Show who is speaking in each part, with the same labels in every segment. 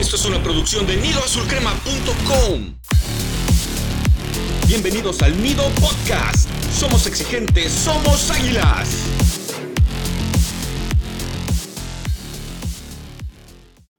Speaker 1: Esto es una producción de nidoazulcrema.com. Bienvenidos al Nido Podcast. Somos exigentes, somos águilas.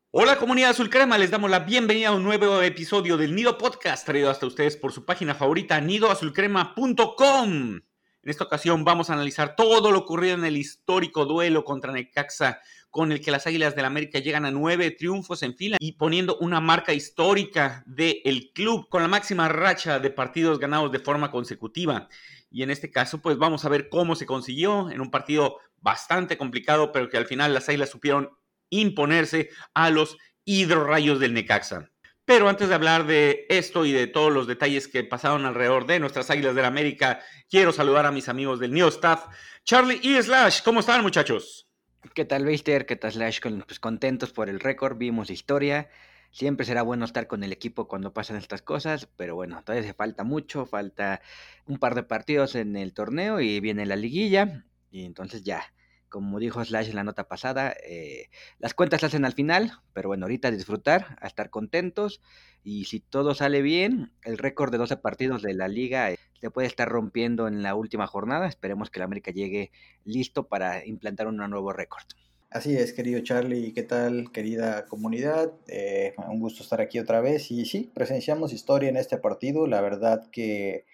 Speaker 1: Hola comunidad azul crema, les damos la bienvenida a un nuevo episodio del Nido Podcast traído hasta ustedes por su página favorita nidoazulcrema.com. En esta ocasión vamos a analizar todo lo ocurrido en el histórico duelo contra Necaxa, con el que las Águilas del la América llegan a nueve triunfos en fila y poniendo una marca histórica del club con la máxima racha de partidos ganados de forma consecutiva. Y en este caso, pues vamos a ver cómo se consiguió en un partido bastante complicado, pero que al final las Águilas supieron imponerse a los hidrorrayos del Necaxa. Pero antes de hablar de esto y de todos los detalles que pasaron alrededor de nuestras Águilas del América, quiero saludar a mis amigos del New Staff, Charlie y Slash. ¿Cómo están, muchachos?
Speaker 2: ¿Qué tal, Beister? ¿Qué tal, Slash? Pues contentos por el récord, vimos historia. Siempre será bueno estar con el equipo cuando pasan estas cosas, pero bueno, todavía se falta mucho, falta un par de partidos en el torneo y viene la liguilla, y entonces ya, como dijo Slash en la nota pasada, eh, las cuentas se hacen al final, pero bueno, ahorita disfrutar, a estar contentos y si todo sale bien, el récord de 12 partidos de la liga eh, se puede estar rompiendo en la última jornada. Esperemos que el América llegue listo para implantar un nuevo récord.
Speaker 3: Así es, querido Charlie, ¿qué tal, querida comunidad? Eh, un gusto estar aquí otra vez y sí, presenciamos historia en este partido. La verdad que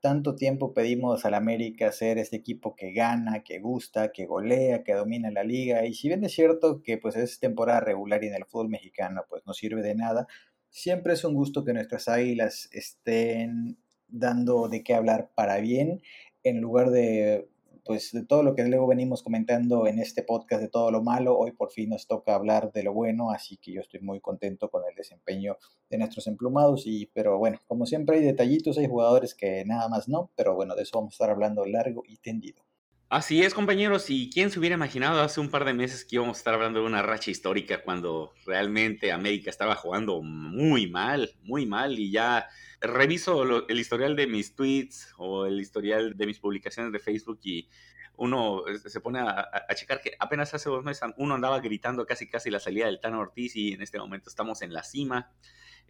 Speaker 3: tanto tiempo pedimos al América ser este equipo que gana, que gusta, que golea, que domina la liga. Y si bien es cierto que pues es temporada regular y en el fútbol mexicano pues no sirve de nada, siempre es un gusto que nuestras águilas estén dando de qué hablar para bien en lugar de pues de todo lo que luego venimos comentando en este podcast de todo lo malo, hoy por fin nos toca hablar de lo bueno, así que yo estoy muy contento con el desempeño de nuestros emplumados y pero bueno, como siempre hay detallitos, hay jugadores que nada más no, pero bueno, de eso vamos a estar hablando largo y tendido.
Speaker 1: Así es, compañeros, y quién se hubiera imaginado hace un par de meses que íbamos a estar hablando de una racha histórica cuando realmente América estaba jugando muy mal, muy mal, y ya reviso el historial de mis tweets o el historial de mis publicaciones de Facebook y uno se pone a, checar que apenas hace dos meses uno andaba gritando casi casi la salida del Tano Ortiz y en este momento estamos en la cima,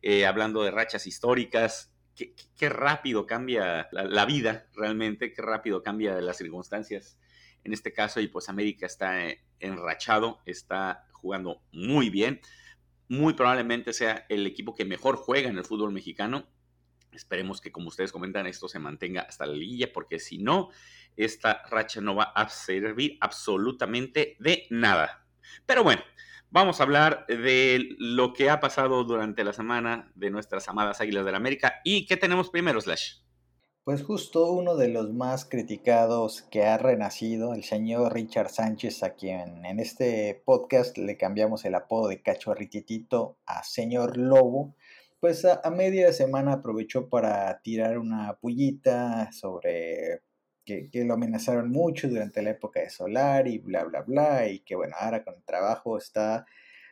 Speaker 1: eh, hablando de rachas históricas, qué, rápido cambia la, vida realmente, qué rápido cambia las circunstancias en este caso y pues América está eh, enrachado, está jugando muy bien, muy probablemente sea el equipo que mejor juega en el fútbol mexicano. Esperemos que como ustedes comentan esto se mantenga hasta la liguilla porque si no, esta racha no va a servir absolutamente de nada. Pero bueno, Vamos a hablar de lo que ha pasado durante la semana de nuestras amadas Águilas del América. ¿Y qué tenemos primero, Slash?
Speaker 3: Pues justo uno de los más criticados que ha renacido, el señor Richard Sánchez, a quien en este podcast le cambiamos el apodo de cachorrititito a señor Lobo, pues a, media semana aprovechó para tirar una pullita sobre que, lo amenazaron mucho durante la época de Solar y bla, bla, bla, y que bueno, ahora con el trabajo está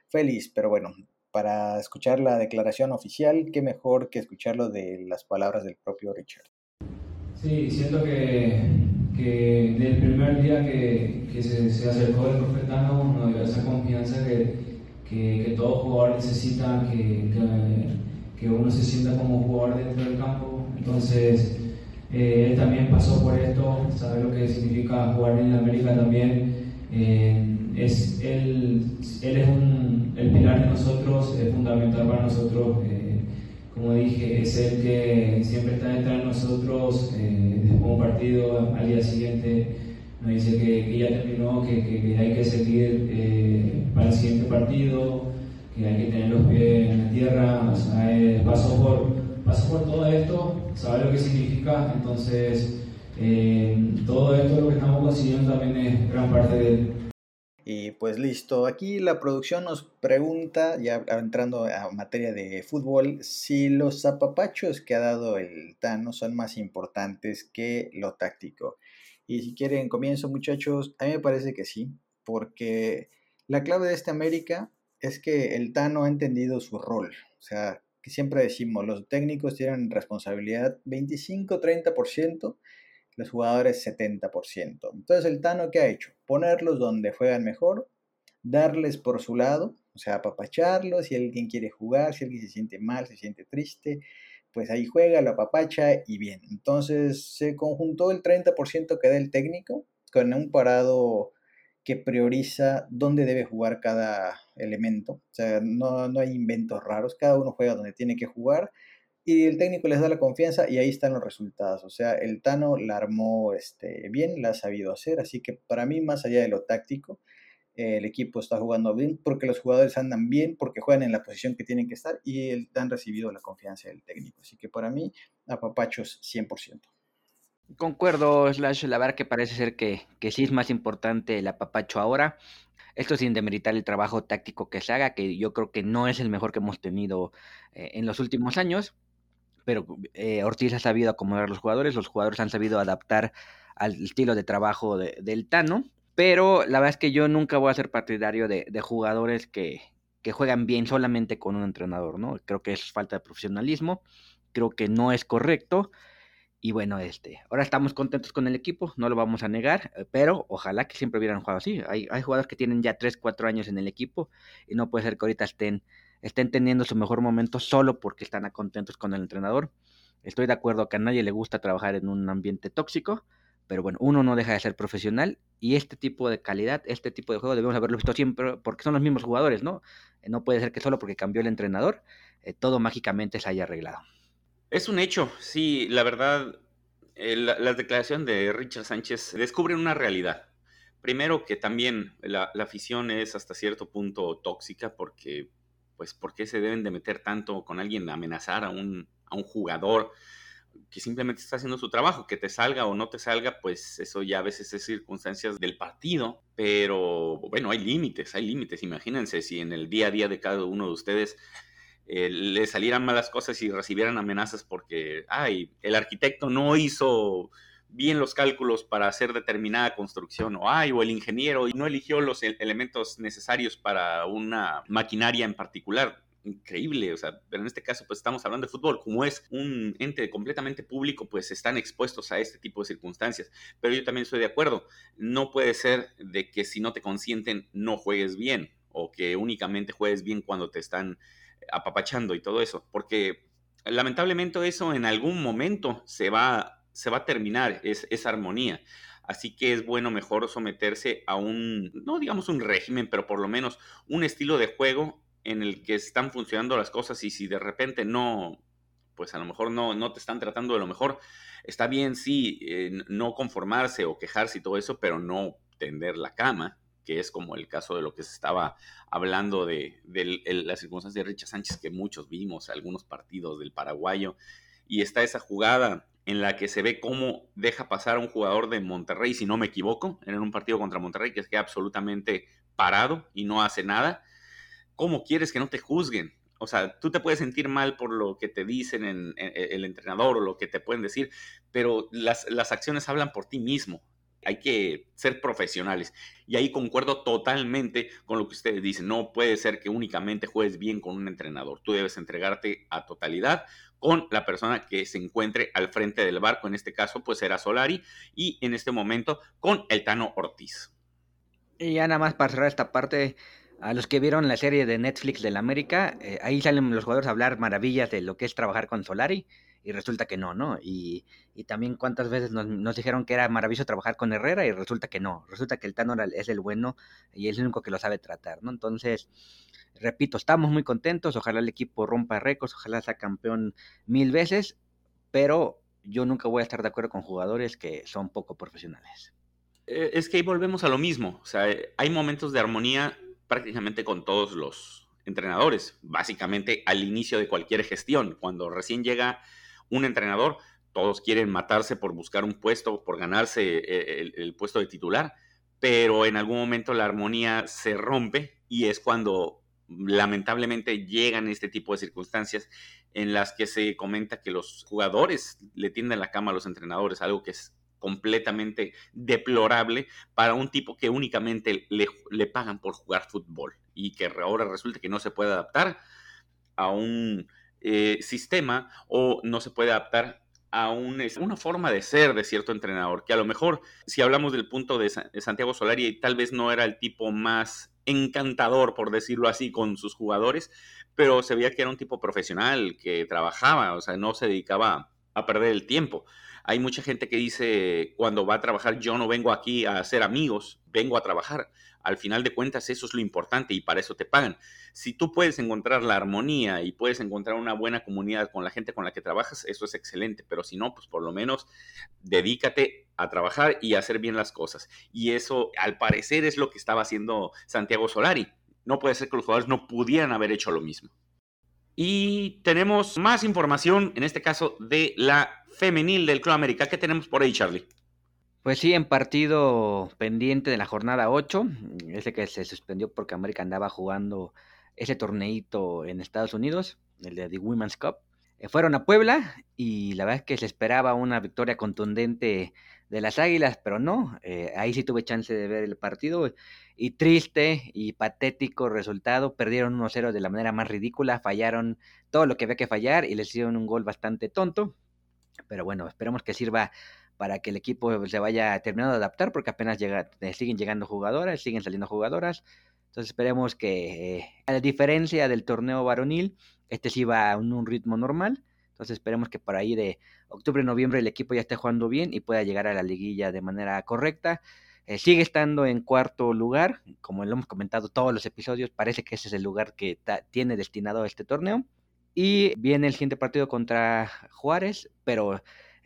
Speaker 3: feliz, pero bueno, para escuchar la declaración oficial, qué mejor que escucharlo de las palabras del propio Richard.
Speaker 4: Sí, siento que, que desde el primer día que, se, se, acercó el profetano nos dio esa confianza que, que, que todo jugador necesita, que, que, uno se sienta como jugador dentro del campo. Entonces, eh, él también pasó por esto, sabe lo que significa jugar en América también. Eh, es, él, él es un, el pilar de nosotros, es fundamental para nosotros. Eh, como dije, es el que siempre está detrás de nosotros. después de un partido, al día siguiente, nos dice que, ya terminó, que, que, hay que seguir para el siguiente partido, que hay que tener los pies en la tierra. O sea, por pasó por todo esto, sabe lo que significa, entonces eh, todo esto lo que estamos consiguiendo también es gran parte de.
Speaker 3: Y pues listo, aquí la producción nos pregunta, ya entrando a materia de fútbol, si los zapapachos que ha dado el Tano son más importantes que lo táctico. Y si quieren comienzo muchachos, a mí me parece que sí, porque la clave de esta América es que el Tano ha entendido su rol. O sea, siempre decimos, los técnicos tienen responsabilidad 25-30%, los jugadores 70%. Entonces el Tano, ¿qué ha hecho? Ponerlos donde juegan mejor, darles por su lado, o sea, apapacharlos, si alguien quiere jugar, si alguien se siente mal, se siente triste, pues ahí juega, lo apapacha y bien. Entonces se conjuntó el 30% que da el técnico con un parado que prioriza dónde debe jugar cada elemento. O sea, no, no hay inventos raros, cada uno juega donde tiene que jugar y el técnico les da la confianza y ahí están los resultados. O sea, el Tano la armó este, bien, la ha sabido hacer, así que para mí, más allá de lo táctico, el equipo está jugando bien porque los jugadores andan bien, porque juegan en la posición que tienen que estar y han recibido la confianza del técnico. Así que para mí, apapachos 100%.
Speaker 2: Concuerdo, Slash, la verdad que parece ser que, que sí es más importante el apapacho ahora. Esto sin demeritar el trabajo táctico que se haga, que yo creo que no es el mejor que hemos tenido eh, en los últimos años, pero eh, Ortiz ha sabido acomodar a los jugadores, los jugadores han sabido adaptar al estilo de trabajo del Tano pero la verdad es que yo nunca voy a ser partidario de, jugadores que, juegan bien solamente con un entrenador, ¿no? Creo que es falta de profesionalismo, creo que no es correcto. Y bueno, este, ahora estamos contentos con el equipo, no lo vamos a negar, eh, pero ojalá que siempre hubieran jugado así. Hay, hay jugadores que tienen ya 3, 4 años en el equipo y no puede ser que ahorita estén, estén teniendo su mejor momento solo porque están contentos con el entrenador. Estoy de acuerdo que a nadie le gusta trabajar en un ambiente tóxico, pero bueno, uno no deja de ser profesional y este tipo de calidad, este tipo de juego debemos haberlo visto siempre porque son los mismos jugadores, ¿no? Eh, no puede ser que solo porque cambió el entrenador eh, todo mágicamente se haya arreglado.
Speaker 1: Es un hecho, sí, la verdad, la, declaración de Richard Sánchez descubre una realidad. Primero que también la, afición es hasta cierto punto tóxica porque, pues, ¿por qué se deben de meter tanto con alguien, amenazar a un, a un jugador? que simplemente está haciendo su trabajo, que te salga o no te salga, pues eso ya a veces es circunstancias del partido, pero bueno, hay límites, hay límites, imagínense si en el día a día de cada uno de ustedes eh, le salieran malas cosas y recibieran amenazas porque, ay, el arquitecto no hizo bien los cálculos para hacer determinada construcción, o ay, o el ingeniero no eligió los elementos necesarios para una maquinaria en particular. Increíble, o sea, pero en este caso pues estamos hablando de fútbol, como es un ente completamente público, pues están expuestos a este tipo de circunstancias, pero yo también estoy de acuerdo, no puede ser de que si no te consienten no juegues bien o que únicamente juegues bien cuando te están apapachando y todo eso, porque lamentablemente eso en algún momento se va, se va a terminar, es, esa armonía. Así que es bueno mejor someterse a un, no digamos un régimen, pero por lo menos un estilo de juego en el que están funcionando las cosas y si de repente no, pues a lo mejor no, no te están tratando de lo mejor, está bien, sí, eh, no conformarse o quejarse y todo eso, pero no tender la cama, que es como el caso de lo que se estaba hablando de, de, las circunstancias de Richard Sánchez que muchos vimos, algunos partidos del paraguayo, y está esa jugada en la que se ve cómo deja pasar a un jugador de Monterrey, si no me equivoco, en un partido contra Monterrey, que es que absolutamente parado y no hace nada, ¿cómo quieres que no te juzguen? O sea, tú te puedes sentir mal por lo que te dicen en, el entrenador o lo que te pueden decir, pero las, las acciones hablan por ti mismo. Hay que ser profesionales. Y ahí concuerdo totalmente con lo que ustedes dicen. No puede ser que únicamente juegues bien con un entrenador. Tú debes entregarte a totalidad con la persona que se encuentre al frente del barco. En este caso, pues era Solari. Y en este momento, con el Tano Ortiz.
Speaker 2: Y ya nada más para cerrar esta parte, a los que vieron la serie de Netflix del América, eh, ahí salen los jugadores a hablar maravillas de lo que es trabajar con Solari y resulta que no, ¿no? Y, y también cuántas veces nos, nos, dijeron que era maravilloso trabajar con Herrera y resulta que no, resulta que el Tano es el bueno y es el único que lo sabe tratar, ¿no? Entonces, repito, estamos muy contentos, ojalá el equipo rompa récords, ojalá sea campeón mil veces, pero yo nunca voy a estar de acuerdo con jugadores que son poco profesionales.
Speaker 1: Eh, es que ahí volvemos a lo mismo, o sea, hay momentos de armonía prácticamente con todos los entrenadores, básicamente al inicio de cualquier gestión. Cuando recién llega un entrenador, todos quieren matarse por buscar un puesto, por ganarse eh, el, puesto de titular, pero en algún momento la armonía se rompe y es cuando lamentablemente llegan este tipo de circunstancias en las que se comenta que los jugadores le tienden la cama a los entrenadores, algo que es completamente deplorable para un tipo que únicamente le, pagan por jugar fútbol y que ahora resulta que no se puede adaptar a un eh, sistema o no se puede adaptar a una forma de ser de cierto entrenador, que a lo mejor si hablamos del punto de, Santiago Solari tal vez no era el tipo más encantador, por decirlo así, con sus jugadores, pero se veía que era un tipo profesional, que trabajaba, o sea, no se dedicaba a perder el tiempo. Hay mucha gente que dice, cuando va a trabajar, yo no vengo aquí a hacer amigos, vengo a trabajar. Al final de cuentas, eso es lo importante y para eso te pagan. Si tú puedes encontrar la armonía y puedes encontrar una buena comunidad con la gente con la que trabajas, eso es excelente. Pero si no, pues por lo menos dedícate a trabajar y a hacer bien las cosas. Y eso, al parecer, es lo que estaba haciendo Santiago Solari. No puede ser que los jugadores no pudieran haber hecho lo mismo. Y tenemos más información, en este caso, de la femenil del Club América. ¿Qué tenemos por ahí, Charlie?
Speaker 2: Pues sí, en partido pendiente de la jornada 8, ese que se suspendió porque América andaba jugando ese torneito en Estados Unidos, el de The Women's Cup. Eh, fueron a Puebla y la verdad es que se esperaba una victoria contundente de las Águilas, pero no, eh, ahí sí tuve chance de ver el partido y triste y patético resultado, perdieron 1-0 de la manera más ridícula, fallaron todo lo que había que fallar y les hicieron un gol bastante tonto, pero bueno, esperemos que sirva para que el equipo se vaya terminando de adaptar, porque apenas llega, eh, siguen llegando jugadoras, siguen saliendo jugadoras. Entonces esperemos que, eh, a diferencia del torneo varonil, este sí va a un, ritmo normal. Entonces esperemos que por ahí de octubre, noviembre el equipo ya esté jugando bien y pueda llegar a la liguilla de manera correcta. Eh, sigue estando en cuarto lugar, como lo hemos comentado todos los episodios, parece que ese es el lugar que tiene destinado este torneo. Y viene el siguiente partido contra Juárez, pero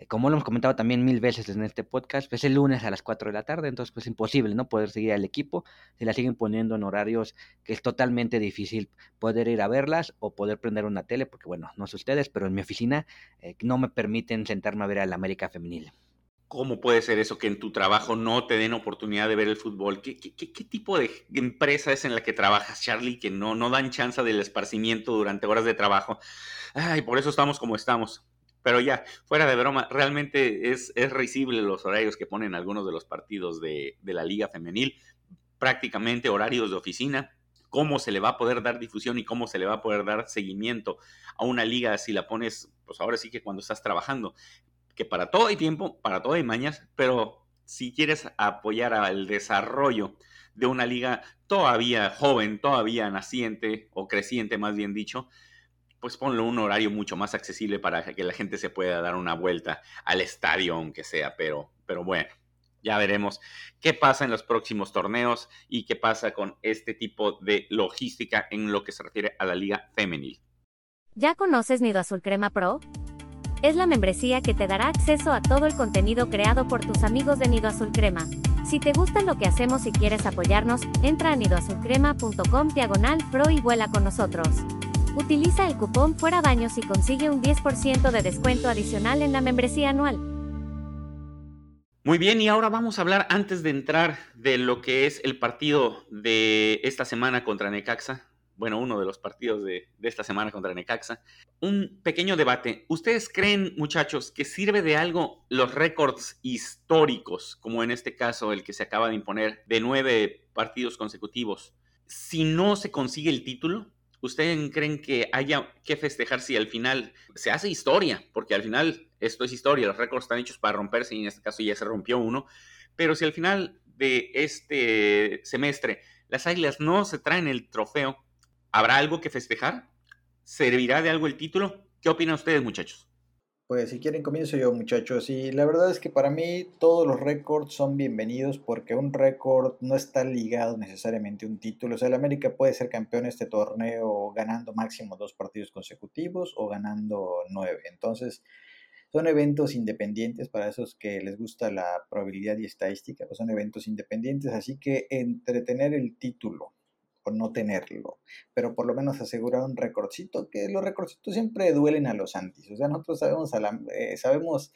Speaker 2: como lo hemos comentado también mil veces en este podcast, pues el lunes a las 4 de la tarde, entonces pues imposible, ¿no? Poder seguir al equipo, se la siguen poniendo en horarios que es totalmente difícil poder ir a verlas o poder prender una tele, porque bueno, no sé ustedes, pero en mi oficina eh, no me permiten sentarme a ver al América Femenil.
Speaker 1: ¿Cómo puede ser eso que en tu trabajo no te den oportunidad de ver el fútbol? ¿Qué, qué, qué tipo de empresa es en la que trabajas, Charlie, que no, no dan chance del esparcimiento durante horas de trabajo? Ay, por eso estamos como estamos. Pero ya, fuera de broma, realmente es, es risible los horarios que ponen algunos de los partidos de, de la Liga Femenil, prácticamente horarios de oficina, cómo se le va a poder dar difusión y cómo se le va a poder dar seguimiento a una liga si la pones, pues ahora sí que cuando estás trabajando, que para todo hay tiempo, para todo hay mañas, pero si quieres apoyar al desarrollo de una liga todavía joven, todavía naciente o creciente más bien dicho, pues ponlo un horario mucho más accesible para que la gente se pueda dar una vuelta al estadio, aunque sea, pero, pero bueno, ya veremos qué pasa en los próximos torneos y qué pasa con este tipo de logística en lo que se refiere a la liga femenil.
Speaker 5: ¿Ya conoces Nido Azul Crema Pro? Es la membresía que te dará acceso a todo el contenido creado por tus amigos de Nido Azul Crema. Si te gusta lo que hacemos y quieres apoyarnos, entra a nidoazulcrema.com diagonal pro y vuela con nosotros. Utiliza el cupón Fuera Baños y consigue un 10% de descuento adicional en la membresía anual.
Speaker 1: Muy bien, y ahora vamos a hablar antes de entrar de lo que es el partido de esta semana contra Necaxa. Bueno, uno de los partidos de, de esta semana contra Necaxa. Un pequeño debate. ¿Ustedes creen, muchachos, que sirve de algo los récords históricos, como en este caso el que se acaba de imponer de nueve partidos consecutivos, si no se consigue el título? ¿Ustedes creen que haya que festejar si al final se hace historia? Porque al final esto es historia, los récords están hechos para romperse y en este caso ya se rompió uno. Pero si al final de este semestre las Águilas no se traen el trofeo, ¿habrá algo que festejar? ¿Servirá de algo el título? ¿Qué opinan ustedes, muchachos?
Speaker 3: Pues si quieren comienzo yo muchachos y la verdad es que para mí todos los récords son bienvenidos porque un récord no está ligado necesariamente a un título. O sea, el América puede ser campeón de este torneo ganando máximo dos partidos consecutivos o ganando nueve. Entonces son eventos independientes para esos que les gusta la probabilidad y estadística, pues son eventos independientes. Así que entretener el título o no tenerlo, pero por lo menos asegurar un recordcito, que los recordcitos siempre duelen a los antis, o sea, nosotros sabemos, a la, eh, sabemos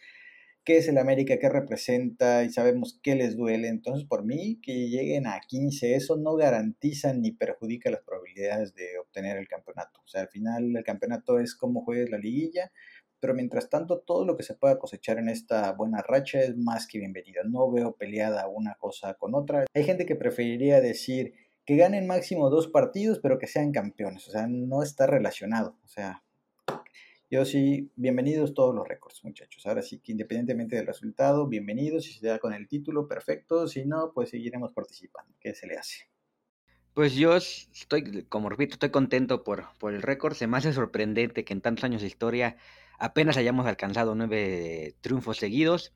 Speaker 3: qué es el América, qué representa y sabemos qué les duele, entonces por mí que lleguen a 15, eso no garantiza ni perjudica las probabilidades de obtener el campeonato, o sea, al final el campeonato es como juegues la liguilla, pero mientras tanto todo lo que se pueda cosechar en esta buena racha es más que bienvenido. No veo peleada una cosa con otra. Hay gente que preferiría decir que ganen máximo dos partidos, pero que sean campeones. O sea, no está relacionado. O sea, yo sí, bienvenidos todos los récords, muchachos. Ahora sí que independientemente del resultado, bienvenidos. Si se da con el título, perfecto. Si no, pues seguiremos participando. ¿Qué se le hace?
Speaker 2: Pues yo estoy, como repito, estoy contento por, por el récord. Se me hace sorprendente que en tantos años de historia apenas hayamos alcanzado nueve triunfos seguidos.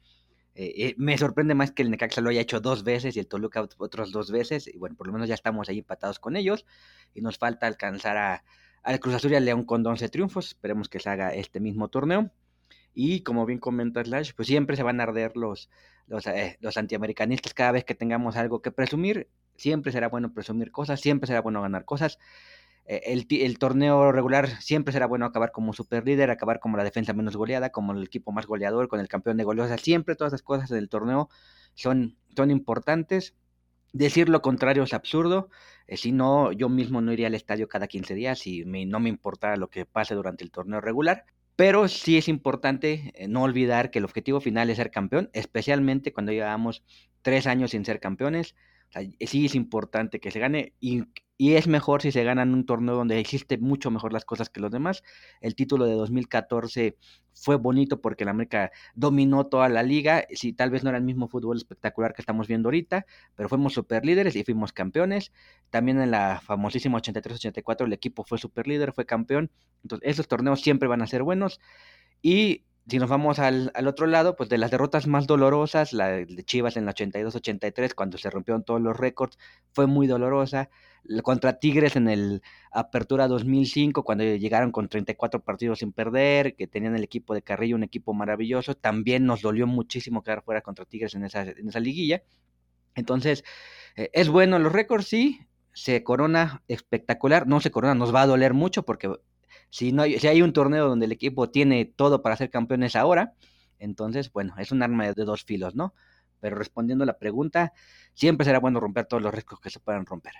Speaker 2: Eh, eh, me sorprende más que el Necaxa lo haya hecho dos veces y el Toluca otras dos veces. Y bueno, por lo menos ya estamos ahí empatados con ellos. Y nos falta alcanzar a, al Cruz Azul y al León con 11 triunfos. Esperemos que se haga este mismo torneo. Y como bien comenta Slash, pues siempre se van a arder los, eh, los antiamericanistas cada vez que tengamos algo que presumir siempre será bueno presumir cosas, siempre será bueno ganar cosas. Eh, el, el, torneo regular siempre será bueno acabar como super líder, acabar como la defensa menos goleada, como el equipo más goleador, con el campeón de goleos. siempre todas las cosas del torneo son, son importantes. Decir lo contrario es absurdo. Eh, si no, yo mismo no iría al estadio cada 15 días y no me importara lo que pase durante el torneo regular. Pero sí es importante eh, no olvidar que el objetivo final es ser campeón, especialmente cuando llevamos tres años sin ser campeones sí es importante que se gane y, es mejor si se gana en un torneo donde existe mucho mejor las cosas que los demás. El título de 2014 fue bonito porque la América dominó toda la liga. Sí, tal vez no era el mismo fútbol espectacular que estamos viendo ahorita, pero fuimos super líderes y fuimos campeones. También en la famosísima 83-84 el equipo fue super líder, fue campeón. Entonces, esos torneos siempre van a ser buenos. Y si nos vamos al, otro lado, pues de las derrotas más dolorosas, la de Chivas en la 82-83, cuando se rompieron todos los récords, fue muy dolorosa. Contra Tigres en el Apertura 2005, cuando llegaron con 34 partidos sin perder, que tenían el equipo de Carrillo, un equipo maravilloso, también nos dolió muchísimo quedar fuera contra Tigres en esa, en esa liguilla. Entonces, eh, es bueno los récords, sí, se corona espectacular, no se corona, nos va a doler mucho porque si, no hay, si hay un torneo donde el equipo tiene todo para ser campeones ahora, entonces, bueno, es un arma de dos filos, ¿no? Pero respondiendo a la pregunta, siempre será bueno romper todos los riesgos que se puedan romper.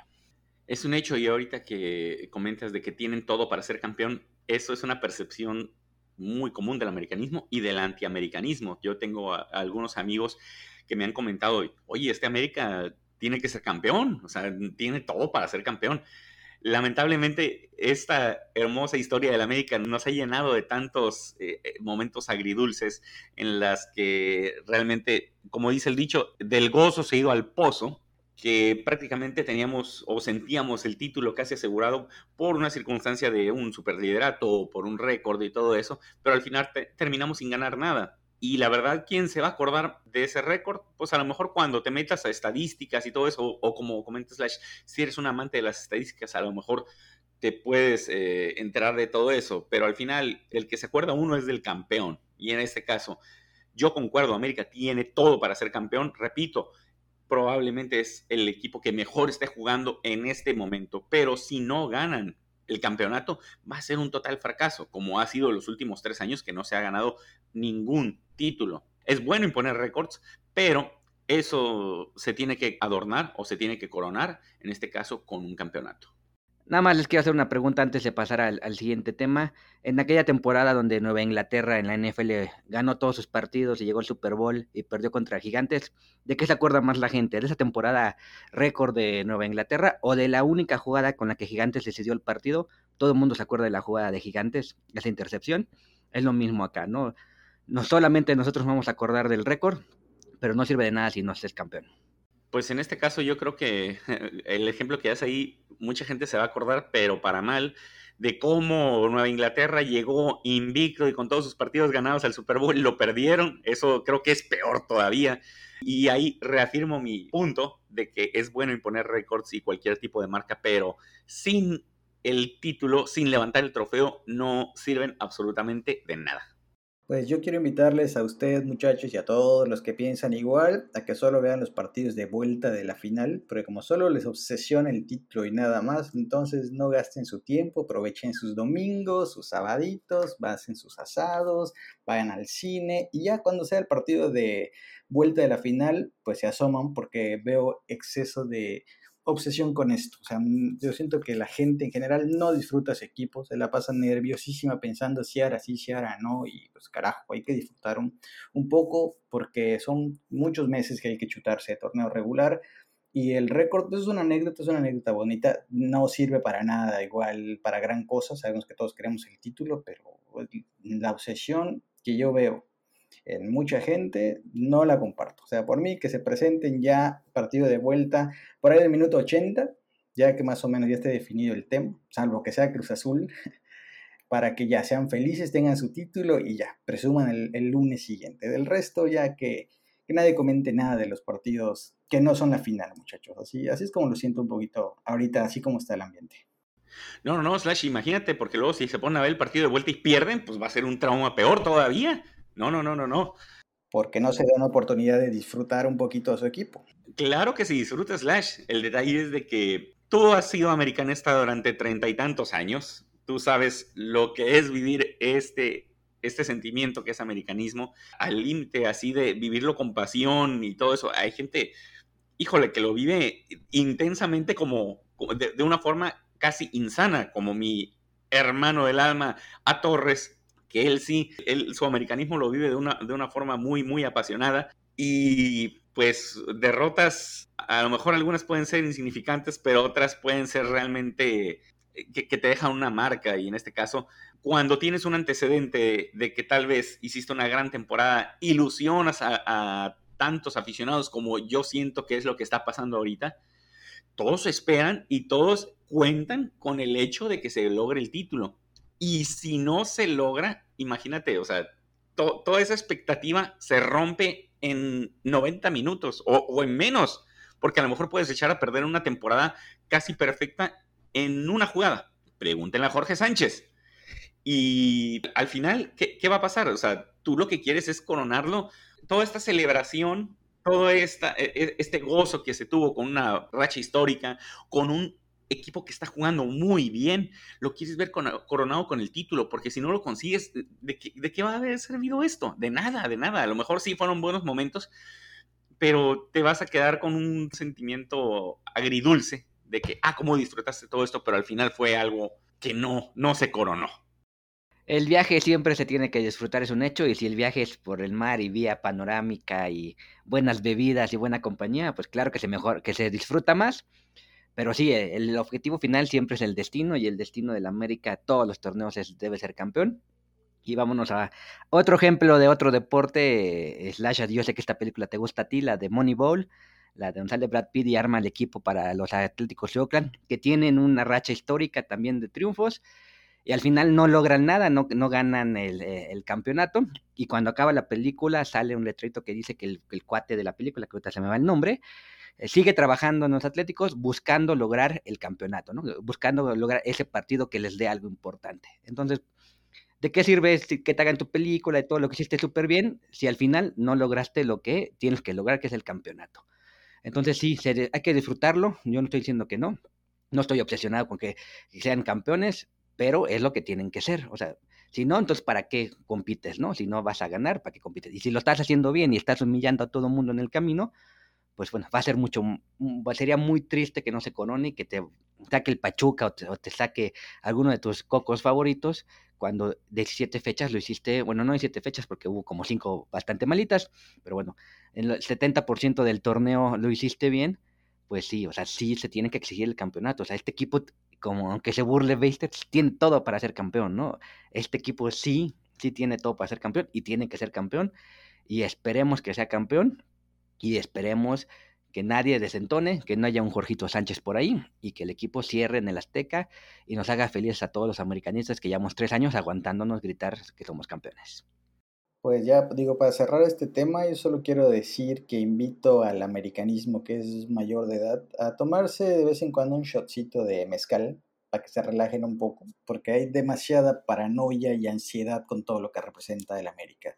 Speaker 1: Es un hecho y ahorita que comentas de que tienen todo para ser campeón, eso es una percepción muy común del americanismo y del antiamericanismo. Yo tengo algunos amigos que me han comentado, oye, este América tiene que ser campeón, o sea, tiene todo para ser campeón lamentablemente esta hermosa historia de la América nos ha llenado de tantos eh, eh, momentos agridulces en las que realmente, como dice el dicho, del gozo se ha ido al pozo, que prácticamente teníamos o sentíamos el título casi asegurado por una circunstancia de un superliderato o por un récord y todo eso, pero al final terminamos sin ganar nada. Y la verdad, ¿quién se va a acordar de ese récord? Pues a lo mejor cuando te metas a estadísticas y todo eso, o, como comenta Slash, si eres un amante de las estadísticas, a lo mejor te puedes eh, enterar de todo eso, pero al final el que se acuerda uno es del campeón. Y en este caso, yo concuerdo, América tiene todo para ser campeón. Repito, probablemente es el equipo que mejor esté jugando en este momento, pero si no ganan el campeonato va a ser un total fracaso, como ha sido los últimos tres años que no se ha ganado ningún título. Es bueno imponer récords, pero eso se tiene que adornar o se tiene que coronar, en este caso, con un campeonato.
Speaker 2: Nada más les quiero hacer una pregunta antes de pasar al, siguiente tema. En aquella temporada donde Nueva Inglaterra en la NFL ganó todos sus partidos y llegó al Super Bowl y perdió contra Gigantes, ¿de qué se acuerda más la gente? ¿De esa temporada récord de Nueva Inglaterra o de la única jugada con la que Gigantes decidió el partido? Todo el mundo se acuerda de la jugada de Gigantes, esa intercepción. Es lo mismo acá, ¿no? No solamente nosotros vamos a acordar del récord, pero no sirve de nada si no es campeón.
Speaker 1: Pues en este caso yo creo que el ejemplo que hace ahí, mucha gente se va a acordar, pero para mal, de cómo Nueva Inglaterra llegó invicto y con todos sus partidos ganados al Super Bowl lo perdieron. Eso creo que es peor todavía. Y ahí reafirmo mi punto de que es bueno imponer récords y cualquier tipo de marca, pero sin el título, sin levantar el trofeo, no sirven absolutamente de nada.
Speaker 3: Pues yo quiero invitarles a ustedes muchachos y a todos los que piensan igual a que solo vean los partidos de vuelta de la final, porque como solo les obsesiona el título y nada más, entonces no gasten su tiempo, aprovechen sus domingos, sus sabaditos, hacen sus asados, vayan al cine y ya cuando sea el partido de vuelta de la final, pues se asoman porque veo exceso de obsesión con esto. O sea, mm, yo siento que la gente en general no disfruta ese equipo, se la pasa nerviosísima pensando si ahora sí, si ahora no, y pues carajo, hay que disfrutar un, un poco porque son muchos meses que hay que chutarse de torneo regular. Y el récord pues, es una anécdota, es una anécdota bonita, no sirve para nada, igual para gran cosa, sabemos que todos queremos el título, pero pues, la obsesión que yo veo en mucha gente, no la comparto. O sea, por mí que se presenten ya partido de vuelta por ahí del minuto 80, ya que más o menos ya esté definido el tema, salvo que sea Cruz Azul, para que ya sean felices, tengan su título y ya, presuman el, lunes siguiente. Del resto, ya que, que, nadie comente nada de los partidos que no son la final, muchachos. Así, así es como lo siento un poquito ahorita, así como está el ambiente.
Speaker 1: No, no, no, Slash, imagínate, porque luego si se ponen a ver el partido de vuelta y pierden, pues va a ser un trauma peor todavía. No, no, no, no, no.
Speaker 3: Porque no se da una oportunidad de disfrutar un poquito de su equipo.
Speaker 1: Claro que se disfruta Slash. El detalle es de que tú has sido americanista durante treinta y tantos años. Tú sabes lo que es vivir este, este sentimiento que es americanismo al límite así de vivirlo con pasión y todo eso. Hay gente, híjole, que lo vive intensamente como, de, de una forma casi insana, como mi hermano del alma a Torres, que él sí, él, su americanismo lo vive de una, de una forma muy, muy apasionada. Y pues derrotas, a lo mejor algunas pueden ser insignificantes, pero otras pueden ser realmente eh, que, te dejan una marca. Y en este caso, cuando tienes un antecedente de que tal vez hiciste una gran temporada, ilusionas a tantos aficionados como yo siento que es lo que está pasando ahorita, todos esperan y todos cuentan con el hecho de que se logre el título. Y si no se logra, imagínate, o sea, toda esa expectativa se rompe en 90 minutos o, en menos, porque a lo mejor puedes echar a perder una temporada casi perfecta en una jugada. Pregúntenle a Jorge Sánchez. Y al final, ¿qué, ¿qué, va a pasar? O sea, tú lo que quieres es coronarlo. Toda esta celebración, todo e, e, este gozo que se tuvo con una racha histórica, con un equipo que está jugando muy bien, lo quieres ver coronado con el título, porque si no lo consigues, ¿de qué, va a haber servido esto? De nada, de nada. A lo mejor sí fueron buenos momentos, pero te vas a quedar con un sentimiento agridulce de que, ah, cómo disfrutaste todo esto, pero al final fue algo que no, no se coronó.
Speaker 2: El viaje siempre se tiene que disfrutar, es un hecho, y si el viaje es por el mar y vía panorámica y buenas bebidas y buena compañía, pues claro que se mejor, que se disfruta más, pero sí, eh, el objetivo final siempre es el destino y el destino de la América, todos los torneos es, debe ser campeón. Y vámonos a otro ejemplo de otro deporte, eh, Slash, yo sé que esta película te gusta a ti, la de Moneyball, la de sale Brad Pitt y arma el equipo para los Atléticos de Oakland, que tienen una racha histórica también de triunfos, y al final no logran nada, no, ganan el, eh, el, campeonato, y cuando acaba la película sale un letrito que dice que el, el cuate de la película, que ahorita se me va el nombre, sigue trabajando en los Atléticos buscando lograr el campeonato, ¿no? buscando lograr ese partido que les dé algo importante. Entonces, ¿de qué sirve que te hagan tu película y todo lo que hiciste súper bien si al final no lograste lo que tienes que lograr, que es el campeonato? Entonces, sí, hay que disfrutarlo. Yo no estoy diciendo que no. No estoy obsesionado con que sean campeones, pero es lo que tienen que ser. O sea, si no, entonces ¿para qué compites, no? Si no vas a ganar, ¿para qué compites? Y si lo estás haciendo bien y estás humillando a todo el mundo en el camino, pues bueno, va a ser mucho, sería muy triste que no se corone y que te saque el Pachuca o te, saque alguno de tus cocos favoritos cuando de siete fechas lo hiciste, bueno, no de siete fechas porque hubo como cinco bastante malitas, pero bueno, en el 70% del torneo lo hiciste bien, pues sí, o sea, sí se tiene que exigir el campeonato, o sea, este equipo, como aunque se burle Beister, tiene todo para ser campeón, ¿no? Este equipo sí, sí tiene todo para ser campeón y tiene que ser campeón y esperemos que sea campeón y esperemos que nadie desentone, que no haya un Jorgito Sánchez por ahí y que el equipo cierre en el Azteca y nos haga felices a todos los americanistas que llevamos tres años aguantándonos gritar que somos campeones.
Speaker 3: Pues ya digo, para cerrar este tema, yo solo quiero decir que invito al americanismo que es mayor de edad a tomarse de vez en cuando un shotcito de mezcal para que se relajen un poco, porque hay demasiada paranoia y ansiedad con todo lo que representa el América.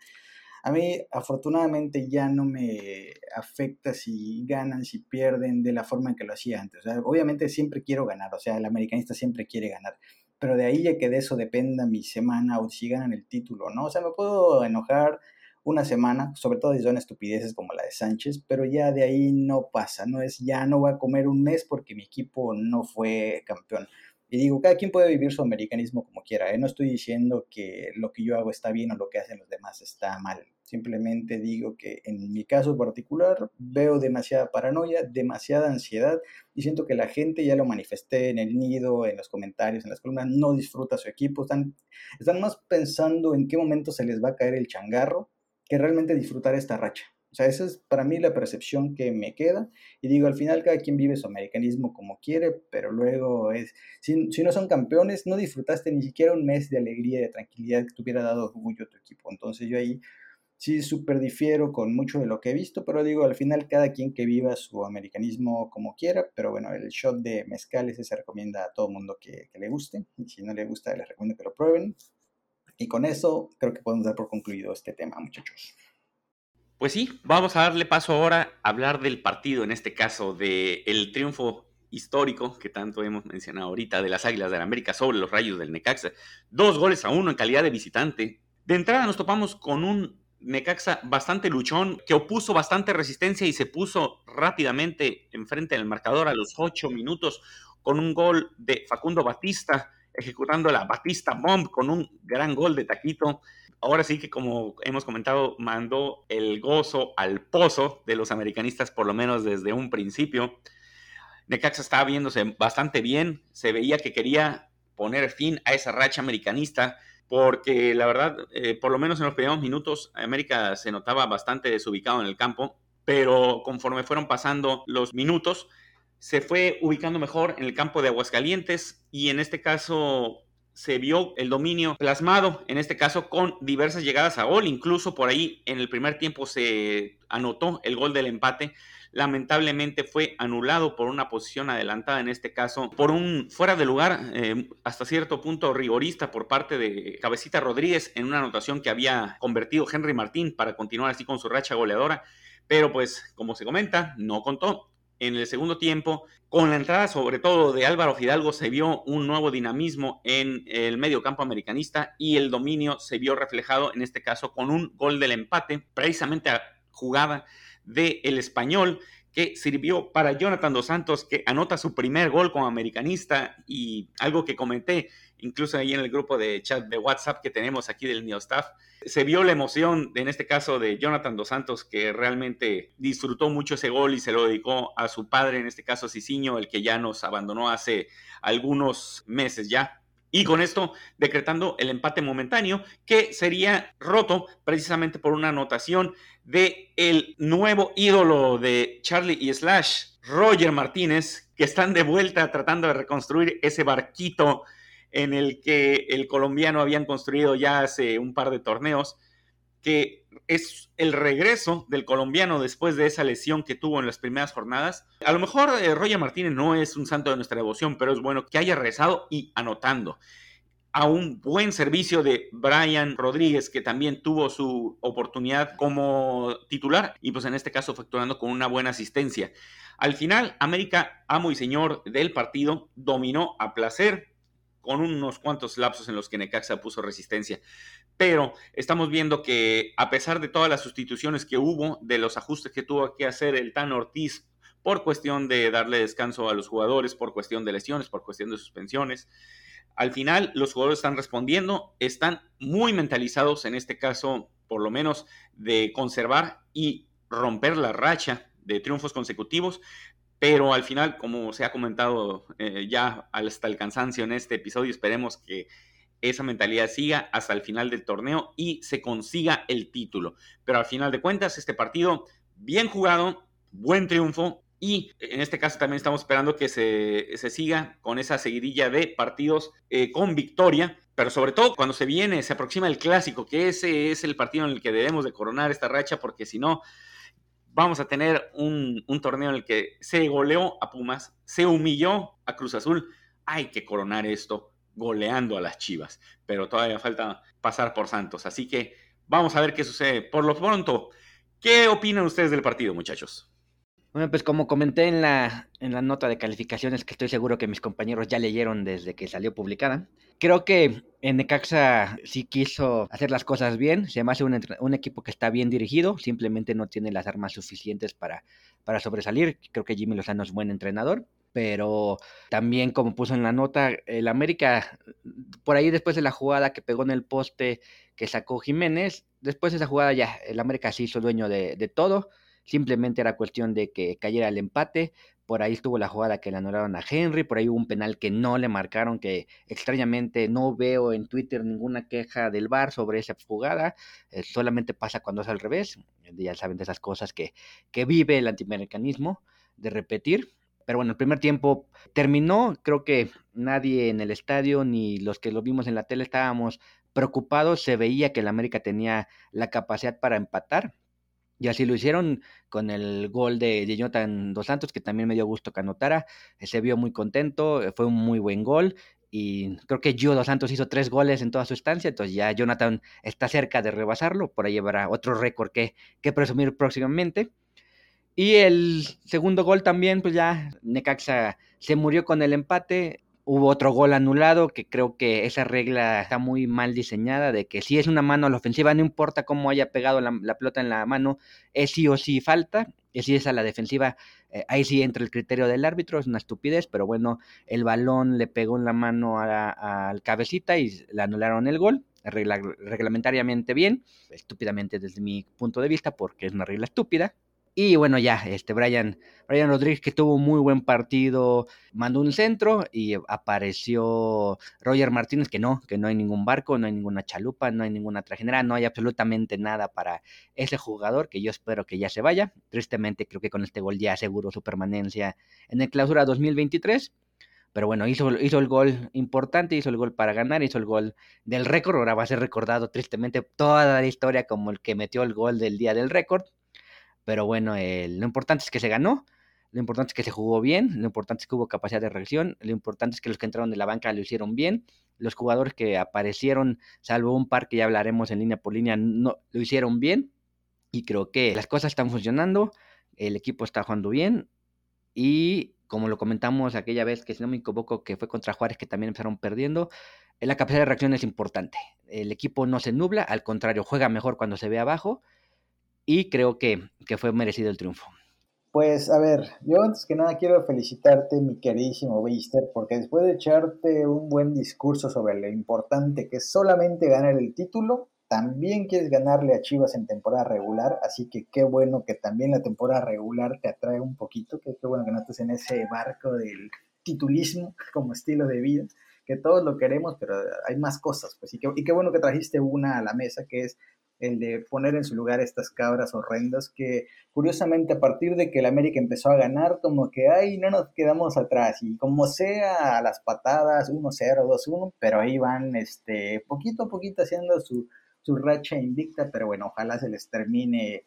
Speaker 3: A mí afortunadamente ya no me afecta si ganan, si pierden de la forma en que lo hacía antes. obviamente siempre quiero ganar, o sea, el americanista siempre quiere ganar, pero de ahí ya que de eso dependa mi semana o si ganan el título, ¿no? O sea, me puedo enojar una semana, sobre todo si son estupideces como la de Sánchez, pero ya de ahí no pasa, no es ya no voy a comer un mes porque mi equipo no fue campeón. Y digo, cada quien puede vivir su americanismo como quiera. ¿eh? No estoy diciendo que lo que yo hago está bien o lo que hacen los demás está mal. Simplemente digo que en mi caso particular veo demasiada paranoia, demasiada ansiedad y siento que la gente, ya lo manifesté en el nido, en los comentarios, en las columnas, no disfruta su equipo. Están, están más pensando en qué momento se les va a caer el changarro que realmente disfrutar esta racha. O sea, esa es para mí la percepción que me queda. Y digo, al final cada quien vive su americanismo como quiere, pero luego es, si, si no son campeones, no disfrutaste ni siquiera un mes de alegría de tranquilidad que te hubiera dado orgullo a tu equipo. Entonces yo ahí sí súper difiero con mucho de lo que he visto, pero digo, al final cada quien que viva su americanismo como quiera, pero bueno, el shot de mezcal ese se recomienda a todo mundo que, que le guste, y si no le gusta les recomiendo que lo prueben. Y con eso creo que podemos dar por concluido este tema, muchachos.
Speaker 1: Pues sí, vamos a darle paso ahora a hablar del partido, en este caso, del el triunfo histórico que tanto hemos mencionado ahorita de las Águilas de la América sobre los Rayos del Necaxa. Dos goles a uno en calidad de visitante. De entrada nos topamos con un Necaxa bastante luchón, que opuso bastante resistencia y se puso rápidamente enfrente del marcador a los ocho minutos con un gol de Facundo Batista, ejecutando la Batista Bomb con un gran gol de Taquito ahora sí que como hemos comentado, mandó el gozo al pozo de los americanistas, por lo menos desde un principio. Necaxa estaba viéndose bastante bien, se veía que quería poner fin a esa racha americanista, porque la verdad, eh, por lo menos en los primeros minutos, América se notaba bastante desubicado en el campo, pero conforme fueron pasando los minutos, se fue ubicando mejor en el campo de Aguascalientes y en este caso se vio el dominio plasmado, en este caso con diversas llegadas a gol, incluso por ahí en el primer tiempo se anotó el gol del empate, lamentablemente fue anulado por una posición adelantada, en este caso por un fuera de lugar eh, hasta cierto punto rigorista por parte de Cabecita Rodríguez en una anotación que había convertido Henry Martín para continuar así con su racha goleadora, pero pues como se comenta, no contó en el segundo tiempo. Con la entrada sobre todo de Álvaro Fidalgo se vio un nuevo dinamismo en el medio campo americanista y el dominio se vio reflejado en este caso con un gol del empate, precisamente a jugada del el español que sirvió para Jonathan Dos Santos, que anota su primer gol como americanista y algo que comenté incluso ahí en el grupo de chat de WhatsApp que tenemos aquí del Neostaff, se vio la emoción, en este caso, de Jonathan Dos Santos, que realmente disfrutó mucho ese gol y se lo dedicó a su padre, en este caso Cicinho, el que ya nos abandonó hace algunos meses ya. Y con esto decretando el empate momentáneo que sería roto precisamente por una anotación de el nuevo ídolo de Charlie y Slash, Roger Martínez, que están de vuelta tratando de reconstruir ese barquito en el que el colombiano habían construido ya hace un par de torneos, que es el regreso del colombiano después de esa lesión que tuvo en las primeras jornadas. A lo mejor eh, Roger Martínez no es un santo de nuestra devoción, pero es bueno que haya regresado y anotando a un buen servicio de Brian Rodríguez, que también tuvo su oportunidad como titular y pues en este caso facturando con una buena asistencia. Al final, América, amo y señor del partido, dominó a placer, con unos cuantos lapsos en los que Necaxa puso resistencia. Pero estamos viendo que a pesar de todas las sustituciones que hubo, de los ajustes que tuvo que hacer el Tan Ortiz por cuestión de darle descanso a los jugadores, por cuestión de lesiones, por cuestión de suspensiones, al final los jugadores están respondiendo, están muy mentalizados en este caso, por lo menos, de conservar y romper la racha de triunfos consecutivos, pero al final, como se ha comentado eh, ya hasta el cansancio en este episodio, esperemos que esa mentalidad siga hasta el final del torneo y se consiga el título. Pero al final de cuentas, este partido bien jugado, buen triunfo y en este caso también estamos esperando que se, siga con esa seguidilla de partidos eh, con victoria. Pero sobre todo cuando se viene, se aproxima el clásico, que ese es el partido en el que debemos de coronar esta racha, porque si no, vamos a tener un, torneo en el que se goleó a Pumas, se humilló a Cruz Azul. Hay que coronar esto goleando a las Chivas, pero todavía falta pasar por Santos. Así que vamos a ver qué sucede. Por lo pronto, ¿qué opinan ustedes del partido, muchachos?
Speaker 2: Bueno, pues como comenté en la, en la nota de calificaciones que estoy seguro que mis compañeros ya leyeron desde que salió publicada, creo que en Necaxa sí quiso hacer las cosas bien, se me hace un, un, equipo que está bien dirigido, simplemente no tiene las armas suficientes para, para sobresalir, creo que Jimmy Lozano es buen entrenador, pero también como puso en la nota, el América, por ahí después de la jugada que pegó en el poste que sacó Jiménez, después de esa jugada ya el América se hizo dueño de, todo, Simplemente era cuestión de que cayera el empate por ahí estuvo la jugada que le anularon a Henry, por ahí hubo un penal que no le marcaron, que extrañamente no veo en Twitter ninguna queja del VAR sobre esa jugada, eh, solamente pasa cuando es al revés, ya saben de esas cosas que, que vive el antiamericanismo de repetir. Pero bueno, el primer tiempo terminó, creo que nadie en el estadio ni los que lo vimos en la tele estábamos preocupados, se veía que el América tenía la capacidad para empatar, y así lo hicieron con el gol de, Jonathan Dos Santos, que también me dio gusto que anotara. Eh, se vio muy contento, eh, fue un muy buen gol. Y creo que Gio Dos Santos hizo tres goles en toda su estancia, entonces ya Jonathan está cerca de rebasarlo, por ahí llevará otro récord que, que presumir próximamente. Y el segundo gol también, pues ya Necaxa se murió con el empate, Hubo otro gol anulado, que creo que esa regla está muy mal diseñada, de que si es una mano a la ofensiva, no importa cómo haya pegado la, pelota en la mano, es sí o sí falta, y si es a la defensiva, eh, ahí sí entra el criterio del árbitro, es una estupidez, pero bueno, el balón le pegó en la mano al cabecita y le anularon el gol, reglamentariamente bien, estúpidamente desde mi punto de vista, porque es una regla estúpida, y bueno, ya, este Brian, Brian Rodríguez que tuvo un muy buen partido, mandó un centro y apareció Roger Martínez que no, que no hay ningún barco, no hay ninguna chalupa, no hay ninguna trajinera, no hay absolutamente nada para ese jugador que yo espero que ya se vaya. Tristemente creo que con este gol ya aseguró su permanencia en el clausura 2023. Pero bueno, hizo, hizo el gol importante, hizo el gol para ganar, hizo el gol del récord. Ahora va a ser recordado tristemente toda la historia como el que metió el gol del día del récord pero bueno, lo importante es que se ganó, lo importante es que se jugó bien, lo importante es que hubo capacidad de reacción, lo importante es que los que entraron de la banca lo hicieron bien, los jugadores que aparecieron, salvo un par que ya hablaremos en línea por línea, no, lo hicieron bien y creo que las cosas están funcionando, el equipo está jugando bien y como lo comentamos aquella vez que si no me equivoco que fue contra Juárez que también empezaron perdiendo, la capacidad de reacción es importante. El equipo no se nubla, al contrario, juega mejor cuando se ve abajo y creo que, fue merecido el triunfo.
Speaker 3: Pues a ver, yo antes que nada quiero felicitarte, mi queridísimo Bister, porque después de echarte un buen discurso sobre lo importante que es solamente ganar el título, también quieres ganarle a Chivas en temporada regular, así que qué bueno que también la temporada regular te atrae un poquito, que qué bueno que no estés en ese barco del titulismo como estilo de vida, que todos lo queremos, pero hay más cosas, pues, y, y qué bueno que trajiste una a la mesa, que es el de poner en su lugar estas cabras horrendas que curiosamente a partir de que el América empezó a ganar, como que ahí no nos quedamos atrás y como sea a las patadas, 1-0, 2-1, pero ahí van este, poquito a poquito haciendo su, su racha invicta, pero bueno, ojalá se les termine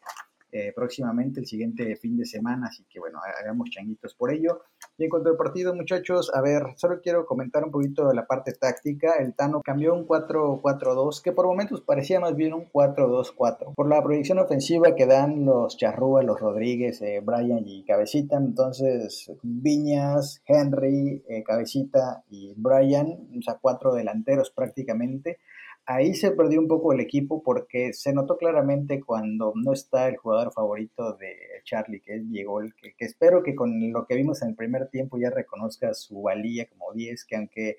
Speaker 3: eh, próximamente el siguiente fin de semana, así que bueno, hagamos changuitos por ello. Y en cuanto al partido, muchachos, a ver, solo quiero comentar un poquito de la parte táctica. El Tano cambió un 4-4-2, que por momentos parecía más bien un 4-2-4. Por la proyección ofensiva que dan los Charrúa, los Rodríguez, eh, Brian y Cabecita, entonces Viñas, Henry, eh, Cabecita y Brian, o sea, cuatro delanteros prácticamente ahí se perdió un poco el equipo porque se notó claramente cuando no está el jugador favorito de Charlie, que es Diego, que, espero que con lo que vimos en el primer tiempo ya reconozca su valía como 10, que aunque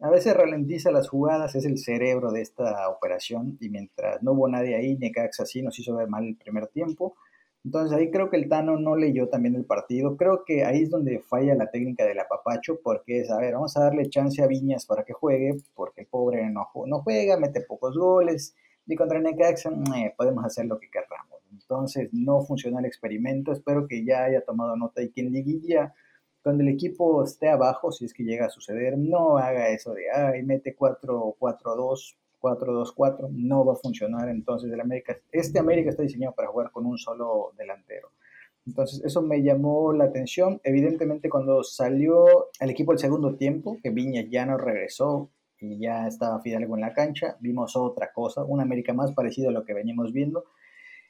Speaker 3: a veces ralentiza las jugadas, es el cerebro de esta operación y mientras no hubo nadie ahí, Necaxa sí nos hizo ver mal el primer tiempo, entonces ahí creo que el Tano no leyó también el partido. Creo que ahí es donde falla la técnica del apapacho, porque es, a ver, vamos a darle chance a Viñas para que juegue, porque el pobre no, no juega, mete pocos goles, y contra Necaxa eh, podemos hacer lo que querramos. Entonces no funcionó el experimento, espero que ya haya tomado nota y que en liguilla, cuando el equipo esté abajo, si es que llega a suceder, no haga eso de, ay, mete 4-4-2 4-2-4 no va a funcionar entonces el América. Este América está diseñado para jugar con un solo delantero. Entonces eso me llamó la atención. Evidentemente cuando salió el equipo el segundo tiempo, que Viña ya no regresó y ya estaba Fidalgo en la cancha, vimos otra cosa, un América más parecido a lo que veníamos viendo.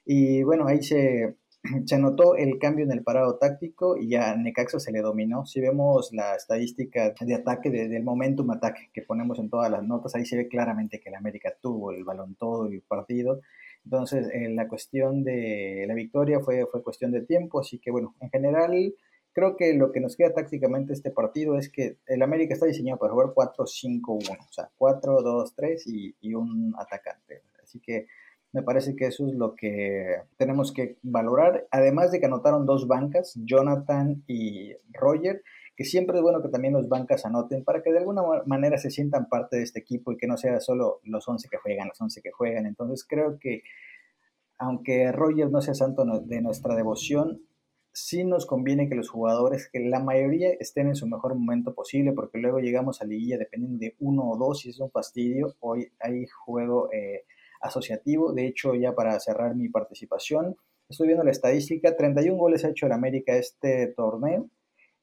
Speaker 3: Y bueno, ahí se, se notó el cambio en el parado táctico y a Necaxa se le dominó. Si vemos la estadística de ataque, del momentum ataque que ponemos en todas las notas, ahí se ve claramente que el América tuvo el balón todo el partido. Entonces, en la cuestión de la victoria fue, fue cuestión de tiempo, así que bueno, en general creo que lo que nos queda tácticamente este partido es que el América está diseñado para jugar 4-5-1, o sea, 4-2-3 y, y un atacante. Así que Me parece que eso es lo que tenemos que valorar. Además de que anotaron dos bancas, Jonathan y Roger, que siempre es bueno que también los bancas anoten para que de alguna manera se sientan parte de este equipo y que no sea solo los 11 que juegan, los 11 que juegan. Entonces creo que aunque Roger no sea santo de nuestra devoción, sí nos conviene que los jugadores, que la mayoría estén en su mejor momento posible, porque luego llegamos a liguilla dependiendo de uno o dos, si es un fastidio. Hoy hay juego eh, asociativo, de hecho ya para cerrar mi participación, estoy viendo la estadística, 31 goles ha hecho el América este torneo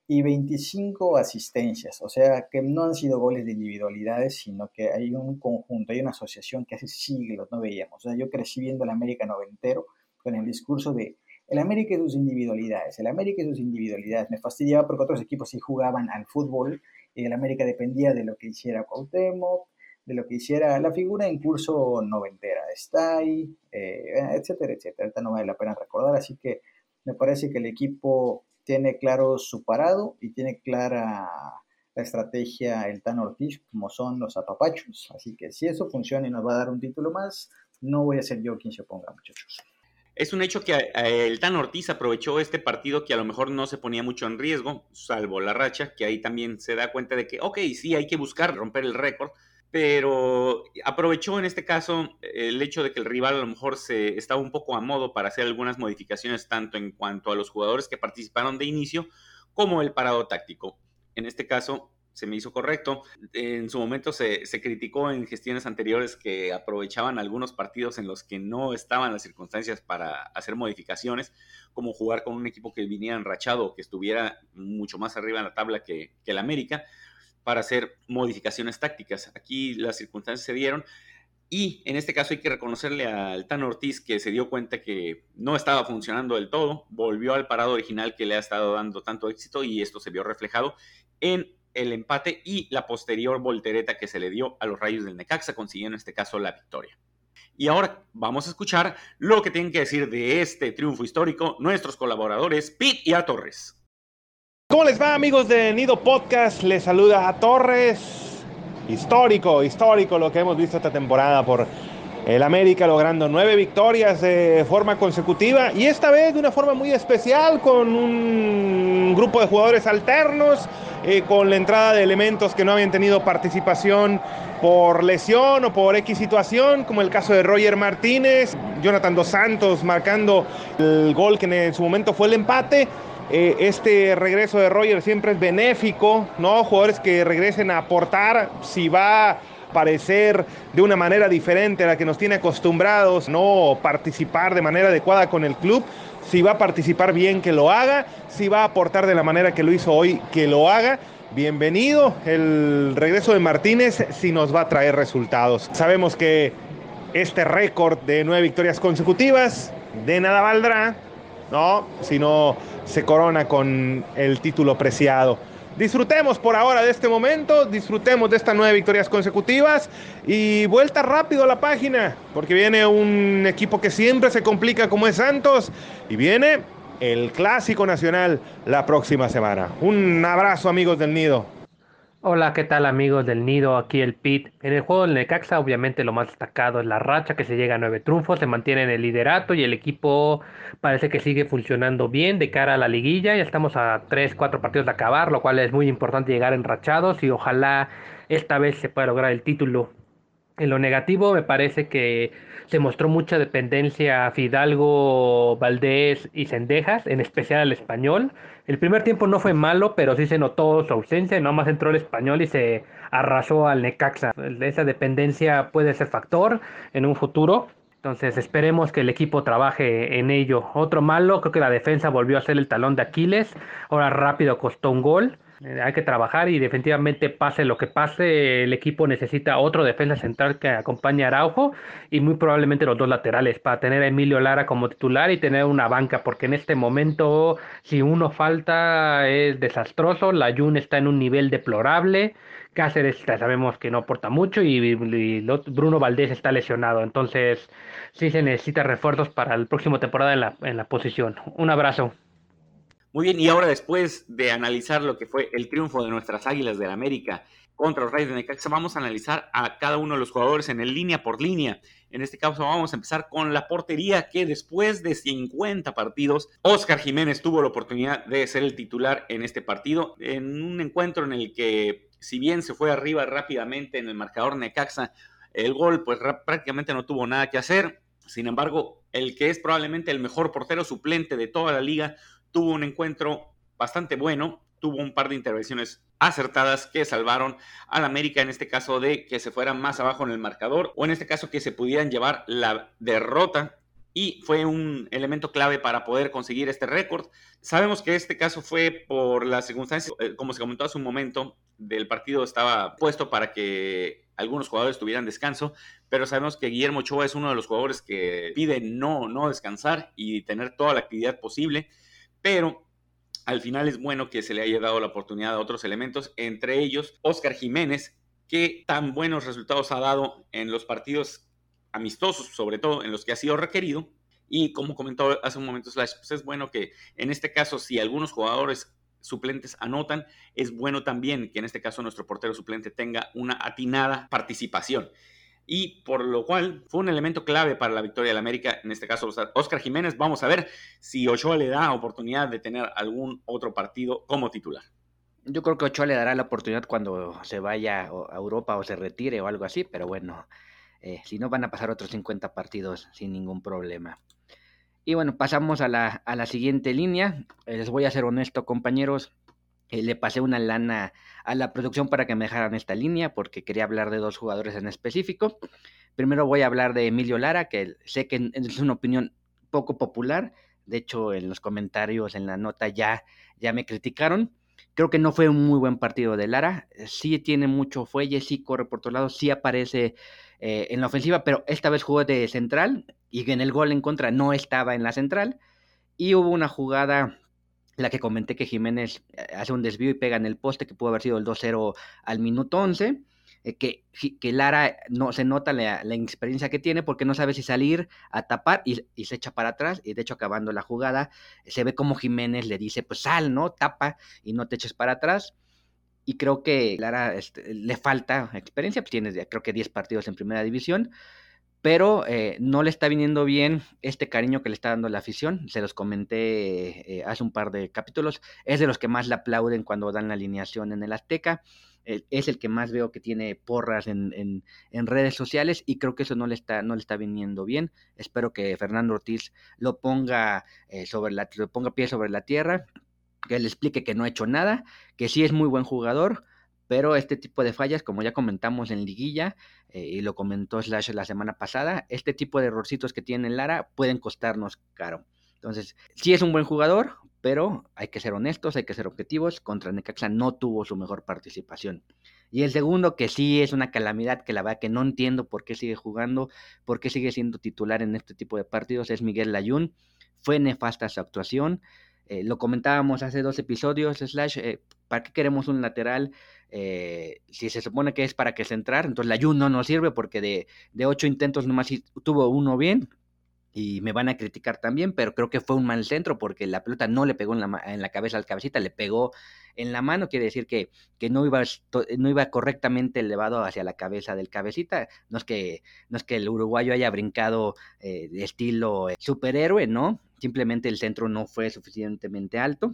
Speaker 3: y 25 asistencias, o sea que no han sido goles de individualidades, sino que hay un conjunto, hay una asociación que hace siglos no veíamos. O sea, yo crecí viendo el América noventero con el discurso de el América y sus individualidades, el América y sus individualidades. Me fastidiaba porque otros equipos sí jugaban al fútbol y el América dependía de lo que hiciera Cuauhtémoc, de lo que hiciera la figura en curso noventera, está ahí, eh, etcétera, etcétera. Ahorita no vale la pena recordar, así que me parece que el equipo tiene claro su parado y tiene clara la estrategia el Tan Ortiz, como son los apapachos. Así que si eso funciona y nos va a dar un título más, no voy a ser yo quien se oponga, muchachos.
Speaker 1: Es un hecho que eh, el Tan Ortiz aprovechó este partido que a lo mejor no se ponía mucho en riesgo, salvo la racha, que ahí también se da cuenta de que, ok, sí, hay que buscar romper el récord, pero aprovechó en este caso el hecho de que el rival a lo mejor se estaba un poco a modo para hacer algunas modificaciones tanto en cuanto a los jugadores que participaron de inicio como el parado táctico. En este caso se me hizo correcto. En su momento se, criticó en gestiones anteriores que aprovechaban algunos partidos en los que no estaban las circunstancias para hacer modificaciones, como jugar con un equipo que viniera enrachado o que estuviera mucho más arriba en la tabla que el América para hacer modificaciones tácticas. Aquí las circunstancias se dieron y en este caso hay que reconocerle al Tan Ortiz que se dio cuenta que no estaba funcionando del todo, volvió al parado original que le ha estado dando tanto éxito y esto se vio reflejado en el empate y la posterior voltereta que se le dio a los Rayos del Necaxa, consiguiendo en este caso la victoria. Y ahora vamos a escuchar lo que tienen que decir de este triunfo histórico nuestros colaboradores Pete y A Torres.
Speaker 6: ¿Cómo les va amigos de Nido Podcast? Les saluda a Torres. Histórico, histórico lo que hemos visto esta temporada por el América logrando nueve victorias de forma consecutiva y esta vez de una forma muy especial con un grupo de jugadores alternos, eh, con la entrada de elementos que no habían tenido participación por lesión o por X situación, como el caso de Roger Martínez, Jonathan Dos Santos marcando el gol que en su momento fue el empate eh, este regreso de Roger siempre es benéfico, ¿no? Jugadores que regresen a aportar, si va a parecer de una manera diferente a la que nos tiene acostumbrados, no participar de manera adecuada con el club, si va a participar bien que lo haga, si va a aportar de la manera que lo hizo hoy que lo haga. Bienvenido el regreso de Martínez si nos va a traer resultados. Sabemos que este récord de nueve victorias consecutivas de nada valdrá, ¿no? Si no se corona con el título preciado. Disfrutemos por ahora de este momento, disfrutemos de estas nueve victorias consecutivas y vuelta rápido a la página, porque viene un equipo que siempre se complica como es Santos y viene el Clásico Nacional la próxima semana. Un abrazo amigos del Nido.
Speaker 7: Hola, ¿qué tal amigos del Nido? Aquí el Pit. En el juego del Necaxa, obviamente lo más destacado es la racha que se llega a nueve triunfos, se mantiene en el liderato y el equipo parece que sigue funcionando bien de cara a la liguilla. Ya estamos a tres, cuatro partidos de acabar, lo cual es muy importante llegar enrachados y ojalá esta vez se pueda lograr el título. En lo negativo me parece que se mostró mucha dependencia a Fidalgo, Valdés y Cendejas, en especial al español. El primer tiempo no fue malo, pero sí se notó su ausencia, más entró el español y se arrasó al Necaxa. Esa dependencia puede ser factor en un futuro. Entonces esperemos que el equipo trabaje en ello. Otro malo, creo que la defensa volvió a ser el talón de Aquiles. Ahora rápido costó un gol. Eh, hay que trabajar y definitivamente pase lo que pase, el equipo necesita otro defensa central que acompañe a Araujo y muy probablemente los dos laterales para tener a Emilio Lara como titular y tener una banca, porque en este momento si uno falta es desastroso, la Jun está en un nivel deplorable, Cáceres sabemos que no aporta mucho y, Bruno Valdés está lesionado, entonces sí se necesita refuerzos para el próximo temporada en la, en la posición. Un abrazo.
Speaker 1: Muy bien, y ahora después de analizar lo que fue el triunfo de nuestras Águilas del América contra los Reyes de Necaxa, vamos a analizar a cada uno de los jugadores en el línea por línea. En este caso vamos a empezar con la portería que después de 50 partidos, Oscar Jiménez tuvo la oportunidad de ser el titular en este partido, en un encuentro en el que si bien se fue arriba rápidamente en el marcador Necaxa, el gol pues prácticamente no tuvo nada que hacer. Sin embargo, el que es probablemente el mejor portero suplente de toda la liga tuvo un encuentro bastante bueno, tuvo un par de intervenciones acertadas que salvaron al América en este caso de que se fuera más abajo en el marcador o en este caso que se pudieran llevar la derrota y fue un elemento clave para poder conseguir este récord. Sabemos que este caso fue por las circunstancias, eh, como se comentó hace un momento, del partido estaba puesto para que algunos jugadores tuvieran descanso, pero sabemos que Guillermo Ochoa es uno de los jugadores que pide no, no descansar y tener toda la actividad posible, pero al final es bueno que se le haya dado la oportunidad a otros elementos, entre ellos Oscar Jiménez, que tan buenos resultados ha dado en los partidos amistosos, sobre todo en los que ha sido requerido. Y como comentó hace un momento Slash, pues es bueno que en este caso, si algunos jugadores suplentes anotan, es bueno también que en este caso nuestro portero suplente tenga una atinada participación y por lo cual fue un elemento clave para la victoria del América, en este caso Oscar Jiménez. Vamos a ver si Ochoa le da oportunidad de tener algún otro partido como titular.
Speaker 2: Yo creo que Ochoa le dará la oportunidad cuando se vaya a Europa o se retire o algo así, pero bueno, eh, si no van a pasar otros 50 partidos sin ningún problema. Y bueno, pasamos a la, a la siguiente línea. Eh, les voy a ser honesto, compañeros. Eh, le pasé una lana a la producción para que me dejaran esta línea porque quería hablar de dos jugadores en específico. Primero voy a hablar de Emilio Lara, que sé que es una opinión poco popular. De hecho, en los comentarios, en la nota ya, ya me criticaron. Creo que no fue un muy buen partido de Lara. Sí tiene mucho fuelle, sí corre por todos lados, sí aparece eh, en la ofensiva, pero esta vez jugó de central y en el gol en contra no estaba en la central. Y hubo una jugada la que comenté que Jiménez eh, hace un desvío y pega en el poste, que pudo haber sido el 2-0 al minuto 11, eh, que, que, Lara no se nota la, la, experiencia que tiene porque no sabe si salir a tapar y, se echa para atrás, y de hecho acabando la jugada, se ve como Jiménez le dice, pues sal, ¿no? Tapa y no te eches para atrás. Y creo que Lara este, le falta experiencia, pues tiene creo que 10 partidos en primera división, pero eh, no le está viniendo bien este cariño que le está dando la afición. Se los comenté eh, hace un par de capítulos. Es de los que más le aplauden cuando dan la alineación en el Azteca. Eh, es el que más veo que tiene porras en, en, redes sociales y creo que eso no le está, no le está viniendo bien. Espero que Fernando Ortiz lo ponga, sobre la, lo ponga pie sobre la tierra, que le explique que no ha hecho nada, que sí es muy buen jugador, pero este tipo de fallas, como ya comentamos en liguilla, eh, y lo comentó Slash la semana pasada, este tipo de errorcitos que tiene Lara pueden costarnos caro. Entonces, sí es un buen jugador, pero hay que ser honestos, hay que ser objetivos. Contra Necaxa no tuvo su mejor participación. Y el segundo, que sí es una calamidad, que la verdad que no entiendo por qué sigue jugando, por qué sigue siendo titular en este tipo de partidos, es Miguel Layún. Fue nefasta su actuación. Eh, lo comentábamos hace dos episodios, Slash, eh, ¿para qué queremos un lateral? Eh, si se supone que es para que centrar, entonces la Jun no nos sirve porque de, de ocho intentos nomás tuvo uno bien y me van a criticar también, pero creo que fue un mal centro porque la pelota no le pegó en la, en la cabeza al cabecita, le pegó en la mano, quiere decir que, que no, iba, no iba correctamente elevado hacia la cabeza del cabecita, no es que, no es que el uruguayo haya brincado eh, de estilo eh, superhéroe, ¿no? Simplemente el centro no fue suficientemente alto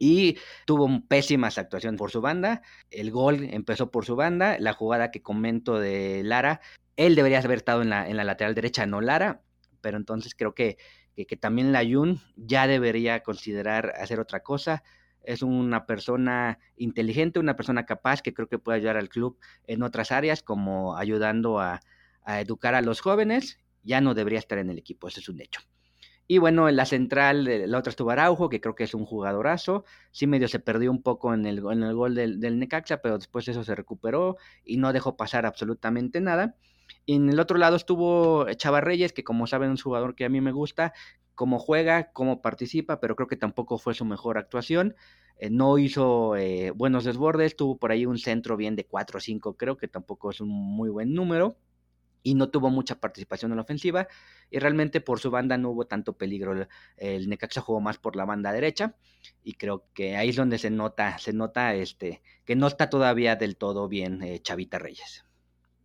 Speaker 2: y tuvo pésimas actuaciones por su banda. El gol empezó por su banda. La jugada que comento de Lara, él debería haber estado en la, en la lateral derecha, no Lara, pero entonces creo que, que, también la Yun ya debería considerar hacer otra cosa. Es una persona inteligente, una persona capaz que creo que puede ayudar al club en otras áreas, como ayudando a, educar a los jóvenes. Ya no debería estar en el equipo, ese es un hecho. Y bueno, en la central, la otra estuvo Araujo, que creo que es un jugadorazo. Sí, medio se perdió un poco en el, en el gol del, del, Necaxa, pero después eso se recuperó y no dejó pasar absolutamente nada. Y en el otro lado estuvo Chava Reyes, que como saben, es un jugador que a mí me gusta, cómo juega, cómo participa, pero creo que tampoco fue su mejor actuación. Eh, no hizo eh, buenos desbordes, tuvo por ahí un centro bien de 4 o 5, creo que tampoco es un muy buen número. y no tuvo mucha participación en la ofensiva y realmente por su banda no hubo tanto peligro. El Necaxa jugó más por la banda derecha y creo que ahí es donde se nota, se nota este, que no está todavía del todo bien eh, Chavita Reyes.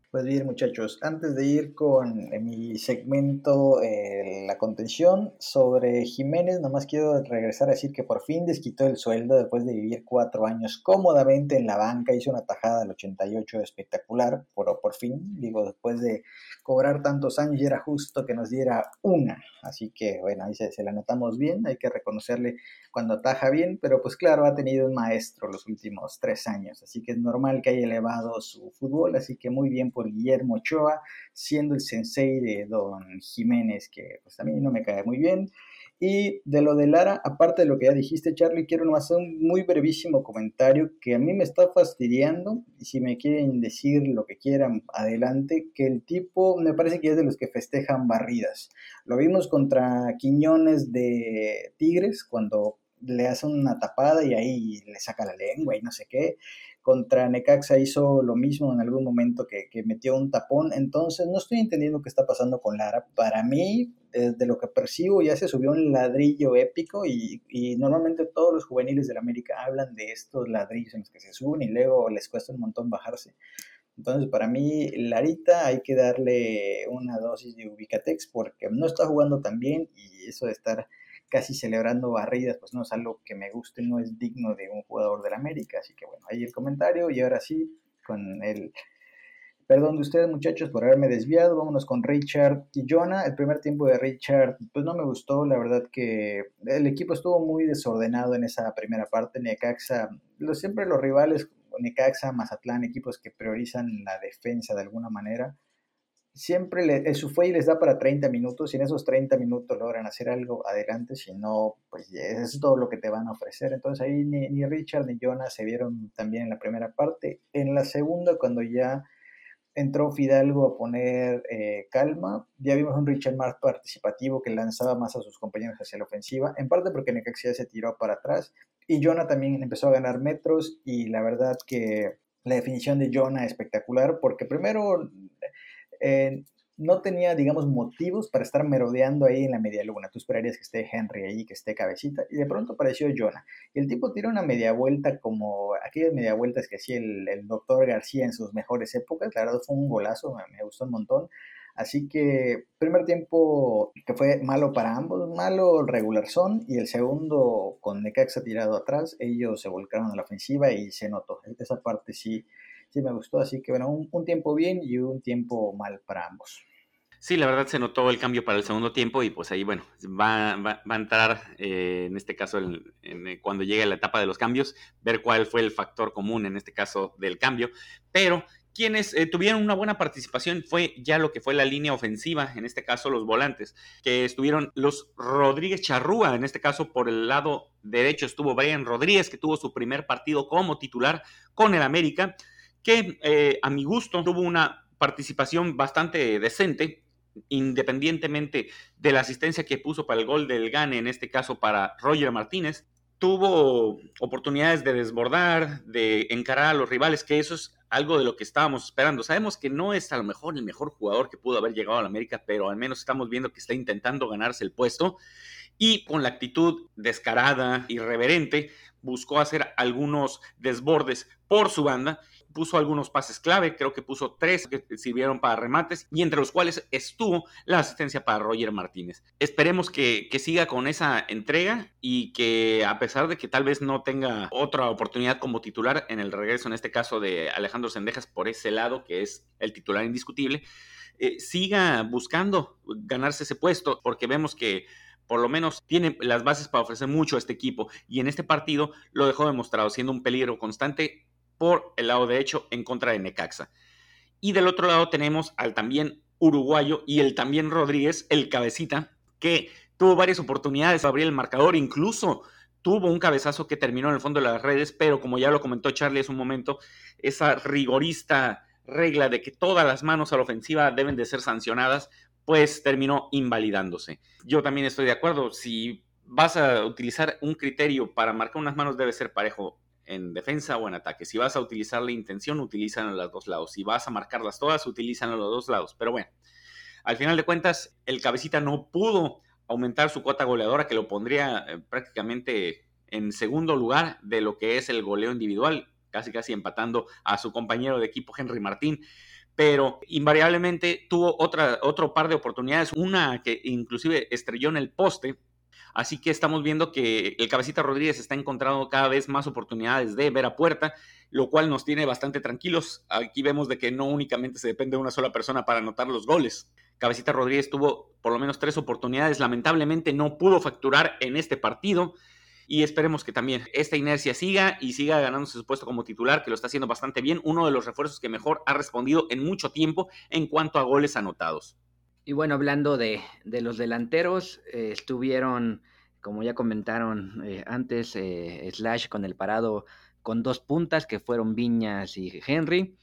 Speaker 3: Pues bien, muchachos, antes de ir con eh, mi segmento, eh, la contención sobre Jiménez, nomás quiero regresar a decir que por fin desquitó el sueldo después de vivir cuatro años cómodamente en la banca, hizo una tajada al 88 espectacular, pero por fin, digo, después de cobrar tantos años y era justo que nos diera una, así que bueno, ahí se, se la notamos bien, hay que reconocerle cuando ataja bien, pero pues claro, ha tenido un maestro los últimos tres años, así que es normal que haya elevado su fútbol, así que muy bien por Guillermo Ochoa, siendo el sensei de Don Jiménez, que pues a mí no me cae muy bien. Y de lo de Lara, aparte de lo que ya dijiste, Charlie, quiero hacer un muy brevísimo comentario que a mí me está fastidiando. Y si me quieren decir lo que quieran, adelante. Que el tipo me parece que es de los que festejan barridas. Lo vimos contra Quiñones de Tigres cuando le hace una tapada y ahí le saca la lengua y no sé qué. Contra Necaxa hizo lo mismo en algún momento que, metió un tapón. Entonces no estoy entendiendo qué está pasando con Lara. Para mí, desde lo que percibo, ya se subió un ladrillo épico y, y normalmente todos los juveniles de la América hablan de estos ladrillos en los que se suben y luego les cuesta un montón bajarse. Entonces, para mí, Larita hay que darle una dosis de Ubicatex porque no está jugando tan bien y eso de estar casi celebrando barridas, pues no es algo que me guste, no es digno de un jugador del América. Así que bueno, ahí el comentario y ahora sí, con el perdón de ustedes muchachos por haberme desviado, vámonos con Richard y Jonah. El primer tiempo de Richard, pues no me gustó, la verdad que el equipo estuvo muy desordenado en esa primera parte. Necaxa, lo, siempre los rivales, Necaxa, Mazatlán, equipos que priorizan la defensa de alguna manera siempre le, su y les da para 30 minutos y en esos 30 minutos logran hacer algo adelante, si no, pues es todo lo que te van a ofrecer. Entonces ahí ni, ni Richard ni Jonas se vieron también en la primera parte. En la segunda, cuando ya entró Fidalgo a poner eh, calma, ya vimos un Richard más participativo que lanzaba más a sus compañeros hacia la ofensiva, en parte porque Necaxia se tiró para atrás y Jonah también empezó a ganar metros y la verdad que la definición de Jonah espectacular porque primero eh, no tenía, digamos, motivos para estar merodeando ahí en la media luna. Tú esperarías que esté Henry ahí, que esté cabecita, y de pronto apareció Jonah. Y el tipo tira una media vuelta como aquellas media vueltas que hacía el, doctor García en sus mejores épocas. La verdad fue un golazo, me, gustó un montón. Así que primer tiempo que fue malo para ambos, malo regular son, y el segundo con Necaxa tirado atrás, ellos se volcaron a la ofensiva y se notó. Esa parte sí sí me gustó. Así que bueno, un, tiempo bien y un tiempo mal para ambos.
Speaker 1: Sí, la verdad se notó el cambio para el segundo tiempo y pues ahí, bueno, va, va, a entrar eh, en este caso eh, cuando llegue la etapa de los cambios, ver cuál fue el factor común en este caso del cambio. Pero quienes eh, tuvieron una buena participación fue ya lo que fue la línea ofensiva, en este caso los volantes, que estuvieron los Rodríguez Charrúa, en este caso por el lado derecho estuvo Brian Rodríguez, que tuvo su primer partido como titular con el América que eh, a mi gusto tuvo una participación bastante decente, independientemente de la asistencia que puso para el gol del Gane, en este caso para Roger Martínez. Tuvo oportunidades de desbordar, de encarar a los rivales, que eso es algo de lo que estábamos esperando. Sabemos que no es a lo mejor el mejor jugador que pudo haber llegado a la América, pero al menos estamos viendo que está intentando ganarse el puesto y con la actitud descarada, irreverente, buscó hacer algunos desbordes por su banda puso algunos pases clave, creo que puso tres que sirvieron para remates y entre los cuales estuvo la asistencia para Roger Martínez. Esperemos que, siga con esa entrega y que a pesar de que tal vez no tenga otra oportunidad como titular en el regreso, en este caso de Alejandro Sendejas por ese lado, que es el titular indiscutible, eh, siga buscando ganarse ese puesto porque vemos que por lo menos tiene las bases para ofrecer mucho a este equipo y en este partido lo dejó demostrado, siendo un peligro constante por el lado derecho en contra de Necaxa. Y del otro lado tenemos al también uruguayo y el también Rodríguez, el cabecita, que tuvo varias oportunidades de abrir el marcador, incluso tuvo un cabezazo que terminó en el fondo de las redes, pero como ya lo comentó Charlie hace un momento, esa rigorista regla de que todas las manos a la ofensiva deben de ser sancionadas, pues terminó invalidándose. Yo también estoy de acuerdo, si vas a utilizar un criterio para marcar unas manos debe ser parejo en defensa o en ataque. Si vas a utilizar la intención, utilízalo en los dos lados. Si vas a marcarlas todas, utilízalo en los dos lados. Pero bueno, al final de cuentas, el cabecita no pudo aumentar su cuota goleadora, que lo pondría eh, prácticamente en segundo lugar de lo que es el goleo individual, casi casi empatando a su compañero de equipo Henry Martín. Pero invariablemente tuvo otra, otro par de oportunidades, una que inclusive estrelló en el poste, Así que estamos viendo que el Cabecita Rodríguez está encontrando cada vez más oportunidades de ver a puerta, lo cual nos tiene bastante tranquilos. Aquí vemos de que no únicamente se depende de una sola persona para anotar los goles. Cabecita Rodríguez tuvo por lo menos tres oportunidades, lamentablemente no pudo facturar en este partido y esperemos que también esta inercia siga y siga ganándose su puesto como titular, que lo está haciendo bastante bien, uno de los refuerzos que mejor ha respondido en mucho tiempo en cuanto a goles anotados.
Speaker 2: Y bueno, hablando de, los delanteros, eh, estuvieron, como ya comentaron eh, antes, eh, Slash con el parado con dos puntas que fueron Viñas y Henry.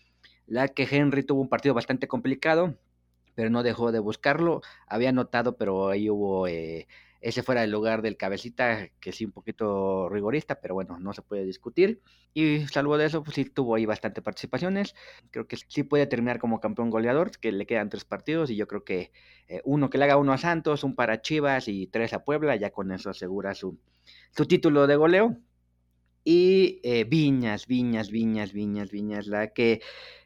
Speaker 2: La que Henry tuvo un partido bastante complicado, pero no dejó de buscarlo. Había notado, pero ahí hubo ese fuera el lugar del cabecita, que sí un poquito rigorista, pero bueno, no se puede discutir. Y salvo de eso, pues sí tuvo ahí bastante participaciones. Creo que sí puede terminar como campeón goleador, que le quedan tres partidos y yo creo que eh, uno que le haga uno a Santos, un para Chivas y tres a Puebla, ya con eso asegura su, su título de goleo. Y eh, Viñas, Viñas, Viñas, Viñas, Viñas, la que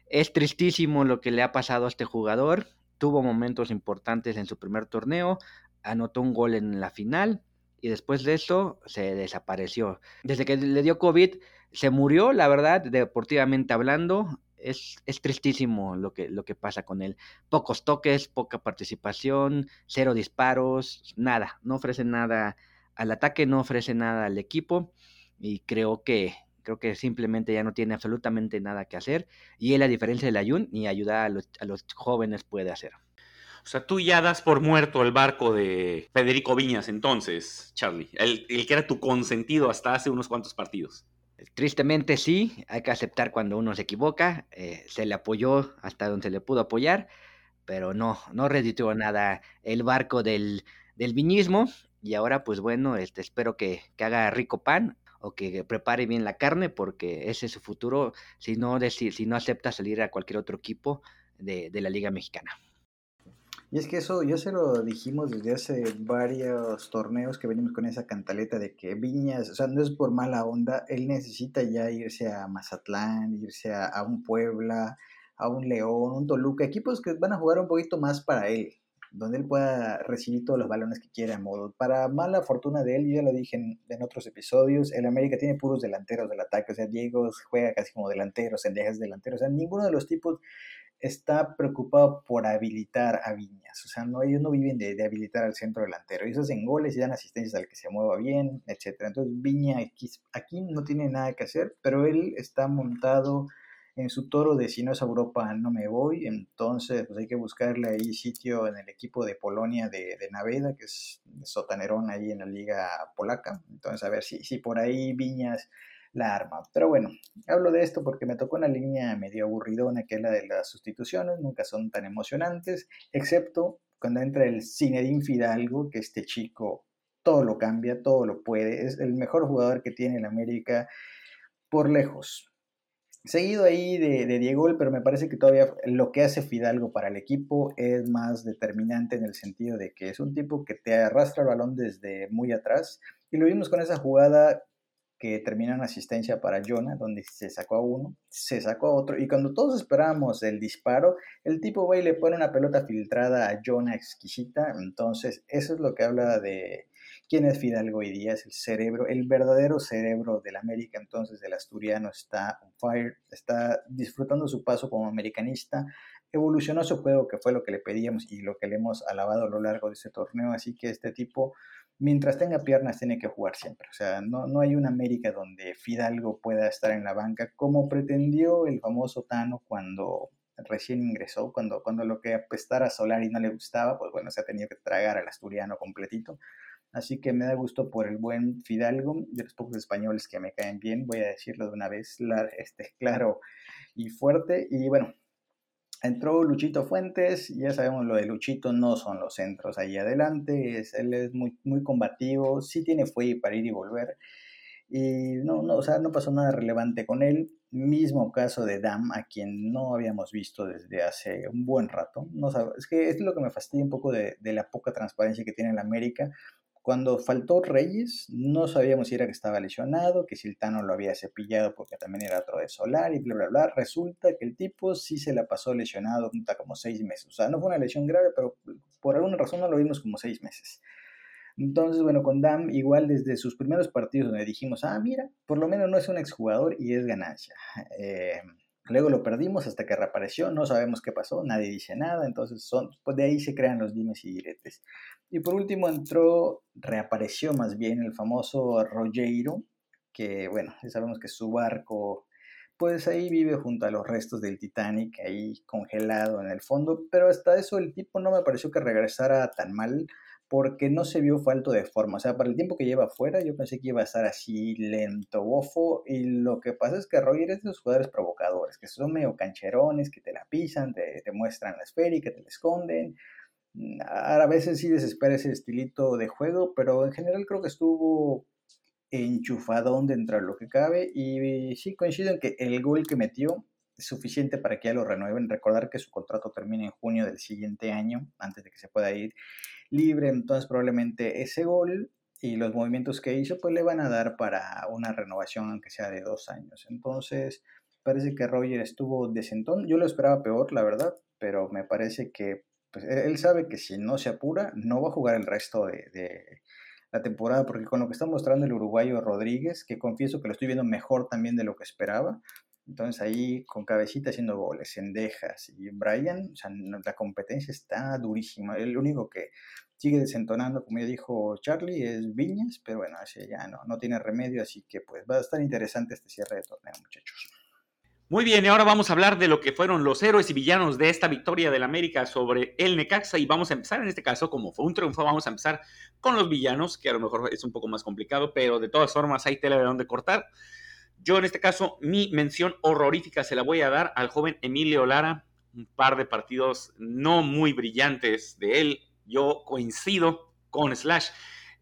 Speaker 2: es tristísimo lo que le ha pasado a este jugador. Tuvo momentos importantes en su primer torneo, anotó un gol en la final y después de eso se desapareció. Desde que le dio COVID se murió, la verdad, deportivamente hablando. Es, es, tristísimo lo que, lo que pasa con él. Pocos toques, poca participación, cero disparos, nada. No ofrece nada al ataque, no ofrece nada al equipo. Y creo que, creo que simplemente ya no tiene absolutamente nada que hacer. Y él, a diferencia de la Jun, ni ayudar a los, a los jóvenes puede hacer.
Speaker 1: O sea, tú ya das por muerto el barco de Federico Viñas entonces, Charlie, el, que era tu consentido hasta hace unos cuantos partidos.
Speaker 2: Tristemente sí, hay que aceptar cuando uno se equivoca, eh, se le apoyó hasta donde se le pudo apoyar, pero no, no redituó nada el barco del, del viñismo y ahora pues bueno, este, espero que, haga rico pan o que prepare bien la carne porque ese es su futuro si no, si no acepta salir a cualquier otro equipo de la Liga Mexicana.
Speaker 3: Y es que eso ya se lo dijimos desde hace varios torneos que venimos con esa cantaleta de que Viñas, o sea, no es por mala onda, él necesita ya irse a Mazatlán, irse a, un Puebla, a un León, un Toluca, equipos que van a jugar un poquito más para él, donde él pueda recibir todos los balones que quiera. Modo. Para mala fortuna de él, yo ya lo dije en, en, otros episodios, el América tiene puros delanteros del ataque, o sea, Diego juega casi como delantero, Sendejas delantero, o sea, ninguno de los tipos está preocupado por habilitar a Viñas. O sea, no, ellos no viven de, habilitar al centro delantero. Ellos hacen goles y dan asistencias al que se mueva bien, etc. Entonces, Viña aquí, no tiene nada que hacer, pero él está montado en su toro de si no es Europa no me voy. Entonces, pues hay que buscarle ahí sitio en el equipo de Polonia de, de Naveda, que es sotanerón ahí en la liga polaca. Entonces, a ver si, si por ahí Viñas la arma. Pero bueno, hablo de esto porque me tocó una línea medio aburridona que es la de las sustituciones, nunca son tan emocionantes, excepto cuando entra el Zinedine Fidalgo, que este chico todo lo cambia, todo lo puede, es el mejor jugador que tiene el América por lejos. Seguido ahí de, de, Diego, pero me parece que todavía lo que hace Fidalgo para el equipo es más determinante en el sentido de que es un tipo que te arrastra el balón desde muy atrás. Y lo vimos con esa jugada que termina en asistencia para Jonah, donde se sacó a uno, se sacó a otro, y cuando todos esperábamos el disparo, el tipo va y le pone una pelota filtrada a Jonah exquisita, entonces eso es lo que habla de quién es Fidalgo hoy día, es el cerebro, el verdadero cerebro del América, entonces el asturiano está on fire, está disfrutando su paso como americanista, evolucionó su juego, que fue lo que le pedíamos y lo que le hemos alabado a lo largo de este torneo, así que este tipo mientras tenga piernas tiene que jugar siempre. O sea, no, no hay una América donde Fidalgo pueda estar en la banca como pretendió el famoso Tano cuando recién ingresó, cuando, cuando lo que apestara Solari no le gustaba, pues bueno, se ha tenido que tragar al asturiano completito. Así que me da gusto por el buen Fidalgo, de los pocos españoles que me caen bien, voy a decirlo de una vez, este, claro y fuerte. Y bueno, Entró Luchito Fuentes, ya sabemos lo de Luchito, no son los centros ahí adelante, es, él es muy, muy combativo, sí tiene fuelle para ir y volver. Y no, no, o sea, no pasó nada relevante con él. Mismo caso de Dam, a quien no habíamos visto desde hace un buen rato. No es que es lo que me fastidia un poco de, de la poca transparencia que tiene en América. Cuando faltó Reyes, no sabíamos si era que estaba lesionado, que si el Tano lo había cepillado porque también era otro de Solar y bla, bla, bla. Resulta que el tipo sí se la pasó lesionado como seis meses. O sea, no fue una lesión grave, pero por alguna razón no lo vimos como seis meses. Entonces, bueno, con Dam, igual desde sus primeros partidos donde dijimos, ah, mira, por lo menos no es un exjugador y es ganancia. Eh, Luego lo perdimos hasta que reapareció, no sabemos qué pasó, nadie dice nada, entonces son, pues de ahí se crean los dimes y diretes. Y por último entró, reapareció más bien el famoso Rogero, que bueno, ya sabemos que su barco, pues ahí vive junto a los restos del Titanic, ahí congelado en el fondo, pero hasta eso el tipo no me pareció que regresara tan mal porque no se vio falto de forma. O sea, para el tiempo que lleva afuera, yo pensé que iba a estar así lento, bofo. Y lo que pasa es que Roger es de los jugadores provocadores, que son medio cancherones, que te la pisan, te, muestran la esfera y que te la esconden. A veces sí desespera ese estilito de juego, pero en general creo que estuvo enchufadón dentro de lo que cabe. Y sí coincido en que el gol que metió suficiente para que ya lo renueven. Recordar que su contrato termina en junio del siguiente año, antes de que se pueda ir libre, entonces probablemente ese gol y los movimientos que hizo pues le van a dar para una renovación aunque sea de dos años. Entonces parece que Roger estuvo desentón, yo lo esperaba peor la verdad, pero me parece que pues, e-, él sabe que si no se apura no va a jugar el resto de, de la temporada porque con lo que está mostrando el uruguayo Rodríguez, que confieso que lo estoy viendo mejor también de lo que esperaba, entonces ahí con cabecita haciendo goles, Sendejas y Brian, o sea, la competencia está durísima. El único que sigue desentonando, como ya dijo Charlie, es Viñas, pero bueno, ese ya no, no tiene remedio, así que pues va a estar interesante este cierre de torneo, muchachos.
Speaker 1: Muy bien, y ahora vamos a hablar de lo que fueron los héroes y villanos de esta victoria del América sobre el Necaxa y vamos a empezar en este caso, como fue un triunfo, vamos a empezar con los villanos, que a lo mejor es un poco más complicado, pero de todas formas hay tela de donde cortar. Yo en este caso, mi mención horrorífica se la voy a dar al joven Emilio Lara, un par de partidos no muy brillantes de él. Yo coincido con Slash,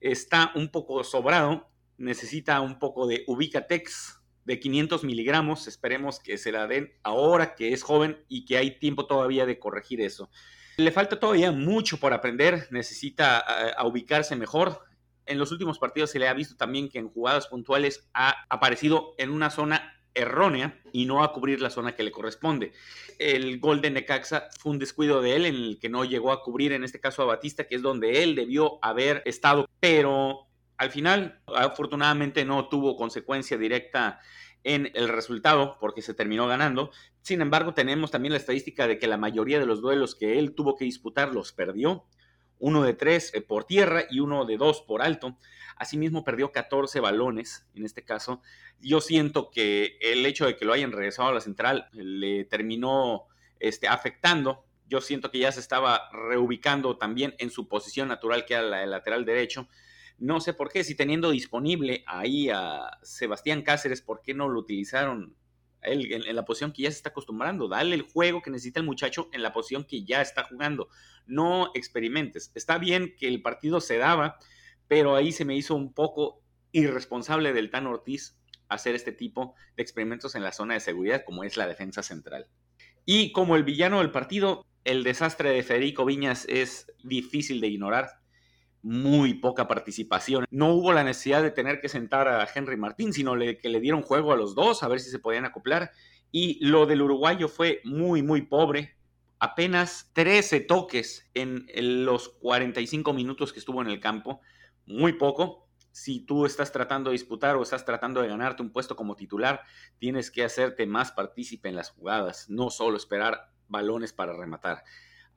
Speaker 1: está un poco sobrado, necesita un poco de Ubicatex de 500 miligramos, esperemos que se la den ahora que es joven y que hay tiempo todavía de corregir eso. Le falta todavía mucho por aprender, necesita eh, ubicarse mejor, en los últimos partidos se le ha visto también que en jugadas puntuales ha aparecido en una zona errónea y no a cubrir la zona que le corresponde. El gol de Necaxa fue un descuido de él en el que no llegó a cubrir, en este caso a Batista, que es donde él debió haber estado, pero al final afortunadamente no tuvo consecuencia directa en el resultado porque se terminó ganando. Sin embargo, tenemos también la estadística de que la mayoría de los duelos que él tuvo que disputar los perdió uno de tres eh, por tierra y uno de dos por alto. Asimismo, perdió 14 balones en este caso. Yo siento que el hecho de que lo hayan regresado a la central le terminó este, afectando. Yo siento que ya se estaba reubicando también en su posición natural, que era la de lateral derecho. No sé por qué, si teniendo disponible ahí a Sebastián Cáceres, ¿por qué no lo utilizaron en, la posición que ya se está acostumbrando. Dale el juego que necesita el muchacho en la posición que ya está jugando. No experimentes. Está bien que el partido se daba, pero ahí se me hizo un poco irresponsable del Tan Ortiz hacer este tipo de experimentos en la zona de seguridad como es la defensa central. Y como el villano del partido, el desastre de Federico Viñas es difícil de ignorar muy poca participación. No hubo la necesidad de tener que sentar a Henry Martín, sino que le dieron juego a los dos a ver si se podían acoplar. Y lo del uruguayo fue muy, muy pobre. Apenas 13 toques en los 45 minutos que estuvo en el campo. Muy poco. Si tú estás tratando de disputar o estás tratando de ganarte un puesto como titular, tienes que hacerte más partícipe en las jugadas, no solo esperar balones para rematar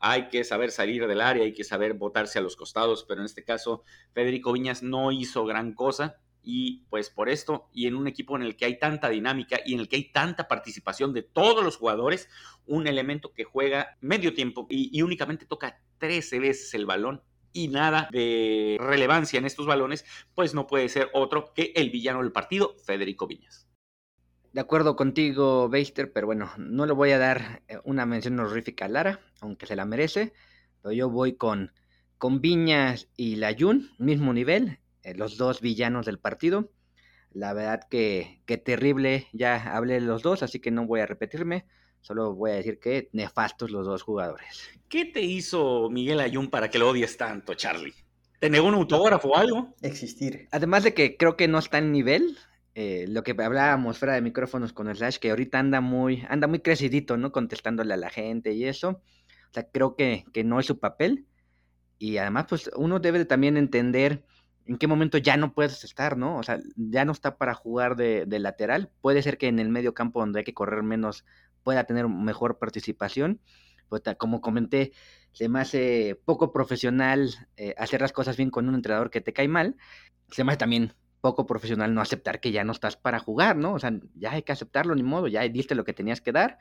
Speaker 1: hay que saber salir del área, hay que saber botarse a los costados, pero en este caso Federico Viñas no hizo gran cosa y pues por esto y en un equipo en el que hay tanta dinámica y en el que hay tanta participación de todos los jugadores, un elemento que juega medio tiempo y, únicamente toca 13 veces el balón y nada de relevancia en estos balones, pues no puede ser otro que el villano del partido, Federico Viñas
Speaker 2: de acuerdo contigo, Beister, pero bueno, no le voy a dar eh, una mención horrífica a Lara, aunque se la merece. Pero yo voy con, con Viñas y Layun, mismo nivel, eh, los dos villanos del partido. La verdad que, que terrible, ya hablé de los dos, así que no voy a repetirme. Solo voy a decir que nefastos los dos jugadores.
Speaker 1: ¿Qué te hizo Miguel Ayun para que lo odies tanto, Charlie? ¿Te negó un autógrafo o algo?
Speaker 3: Existir.
Speaker 2: Además de que creo que no está en nivel, eh, lo que hablábamos fuera de micrófonos con Slash, que ahorita anda muy, anda muy crecidito, ¿no? Contestándole a la gente y eso. O sea, creo que, que no es su papel. Y además, pues uno debe también entender en qué momento ya no puedes estar, ¿no? O sea, ya no está para jugar de, lateral. Puede ser que en el medio campo donde hay que correr menos pueda tener mejor participación. Pues, como comenté, se me hace poco profesional eh, hacer las cosas bien con un entrenador que te cae mal. Se me hace también poco profesional no aceptar que ya no estás para jugar, ¿no? O sea, ya hay que aceptarlo, ni modo, ya diste lo que tenías que dar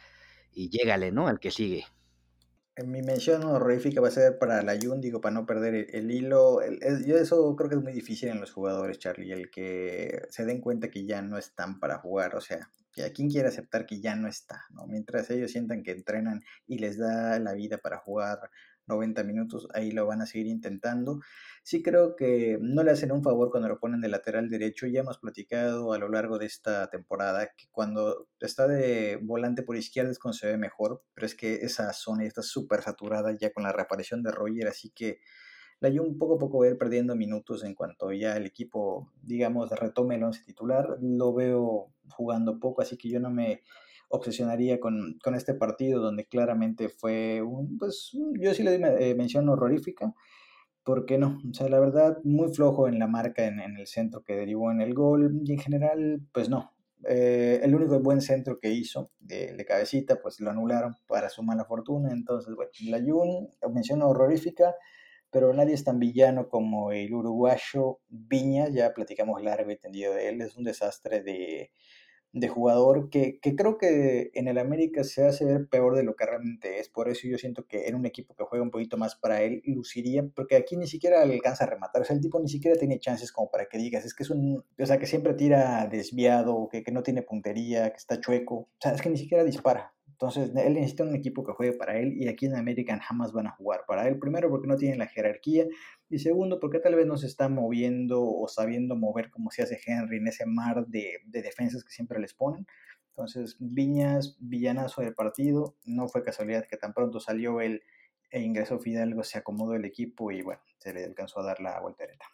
Speaker 2: y llégale, ¿no? Al que sigue.
Speaker 3: Mi mención horrorífica va a ser para la Jun, digo, para no perder el, hilo. yo eso creo que es muy difícil en los jugadores, Charlie, el que se den cuenta que ya no están para jugar. O sea, que a quién quiere aceptar que ya no está, ¿no? Mientras ellos sientan que entrenan y les da la vida para jugar 90 minutos, ahí lo van a seguir intentando. Sí creo que no le hacen un favor cuando lo ponen de lateral derecho. Ya hemos platicado a lo largo de esta temporada que cuando está de volante por izquierda es cuando se ve mejor, pero es que esa zona está súper saturada ya con la reaparición de Roger, así que la un poco a poco va a ir perdiendo minutos en cuanto ya el equipo, digamos, retome el once titular. Lo veo jugando poco, así que yo no me obsesionaría con, con, este partido donde claramente fue un, pues yo sí le doy eh, mención horrorífica, porque no, o sea, la verdad, muy flojo en la marca en, en, el centro que derivó en el gol y en general, pues no. Eh, el único buen centro que hizo de, de, cabecita, pues lo anularon para su mala fortuna. Entonces, bueno, la Jun, mención horrorífica, pero nadie es tan villano como el uruguayo Viña, ya platicamos largo y tendido de él, es un desastre de, de jugador que, que, creo que en el América se hace ver peor de lo que realmente es. Por eso yo siento que en un equipo que juega un poquito más para él, luciría, porque aquí ni siquiera alcanza a rematar. O sea, el tipo ni siquiera tiene chances como para que digas, es que es un, o sea, que siempre tira desviado, que, que no tiene puntería, que está chueco. O sea, es que ni siquiera dispara. Entonces, él necesita un equipo que juegue para él y aquí en América jamás van a jugar para él. Primero, porque no tienen la jerarquía y segundo, porque tal vez no se está moviendo o sabiendo mover como se hace Henry en ese mar de, de defensas que siempre les ponen. Entonces, Viñas, villanazo del partido. No fue casualidad que tan pronto salió él e ingresó Fidalgo, se acomodó el equipo y bueno, se le alcanzó a dar la voltereta.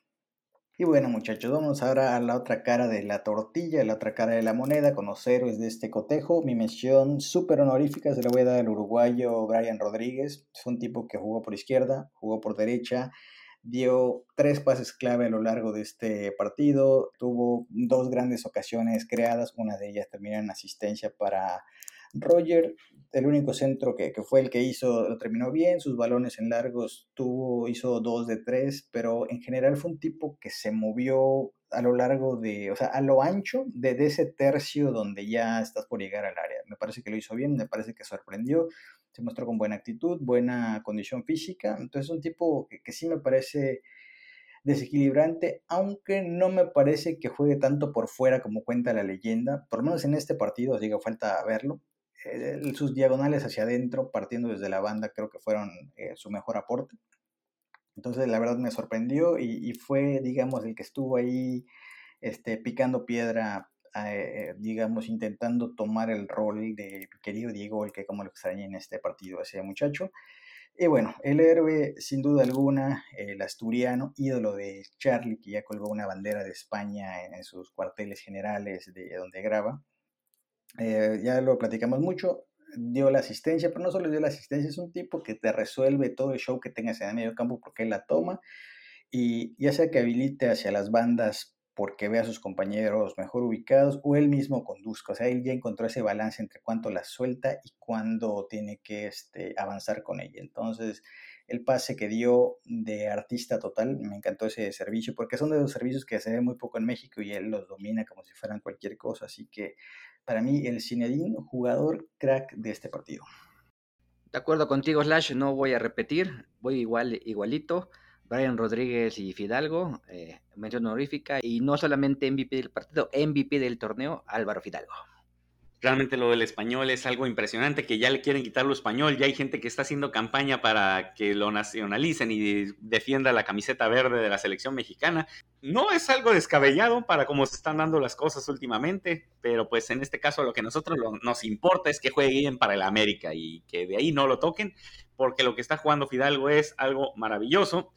Speaker 3: Y bueno muchachos, vamos ahora a la otra cara de la tortilla, la otra cara de la moneda, con los héroes de este cotejo. Mi mención súper honorífica se la voy a dar al uruguayo Brian Rodríguez. Fue un tipo que jugó por izquierda, jugó por derecha, dio tres pases clave a lo largo de este partido, tuvo dos grandes ocasiones creadas, una de ellas terminó en asistencia para Roger, el único centro que, fue el que hizo, lo terminó bien, sus balones en largos tuvo, hizo dos de tres, pero en general fue un tipo que se movió a lo largo de, o sea, a lo ancho de, ese tercio donde ya estás por llegar al área. Me parece que lo hizo bien, me parece que sorprendió, se mostró con buena actitud, buena condición física, entonces es un tipo que, que sí me parece desequilibrante, aunque no me parece que juegue tanto por fuera como cuenta la leyenda, por lo menos en este partido, digo, falta verlo, sus diagonales hacia adentro, partiendo desde la banda, creo que fueron eh, su mejor aporte. Entonces, la verdad me sorprendió y, fue, digamos, el que estuvo ahí este, picando piedra, eh, digamos, intentando tomar el rol de querido Diego, el que como lo extrañé en este partido, ese muchacho. Y bueno, el héroe, sin duda alguna, el asturiano, ídolo de Charlie, que ya colgó una bandera de España en sus cuarteles generales de donde graba, eh, ya lo platicamos mucho, dio la asistencia, pero no solo dio la asistencia, es un tipo que te resuelve todo el show que tengas en el medio campo porque él la toma y ya sea que habilite hacia las bandas porque ve a sus compañeros mejor ubicados o él mismo conduzca, o sea, él ya encontró ese balance entre cuánto la suelta y cuándo tiene que este, avanzar con ella. Entonces, el pase que dio de artista total, me encantó ese servicio, porque son de los servicios que se ve muy poco en México y él los domina como si fueran cualquier cosa, así que para mí el Zinedine, jugador crack de este partido.
Speaker 2: De acuerdo contigo, Slash, no voy a repetir, voy igual, igualito. Brian Rodríguez y Fidalgo, eh, mención honorífica, y no solamente MVP del partido, MVP del torneo, Álvaro Fidalgo.
Speaker 1: Realmente lo del español es algo impresionante, que ya le quieren quitar lo español, ya hay gente que está haciendo campaña para que lo nacionalicen y defienda la camiseta verde de la selección mexicana. No es algo descabellado para cómo se están dando las cosas últimamente, pero pues en este caso lo que a nosotros nos importa es que jueguen para el América y que de ahí no lo toquen, porque lo que está jugando Fidalgo es algo maravilloso,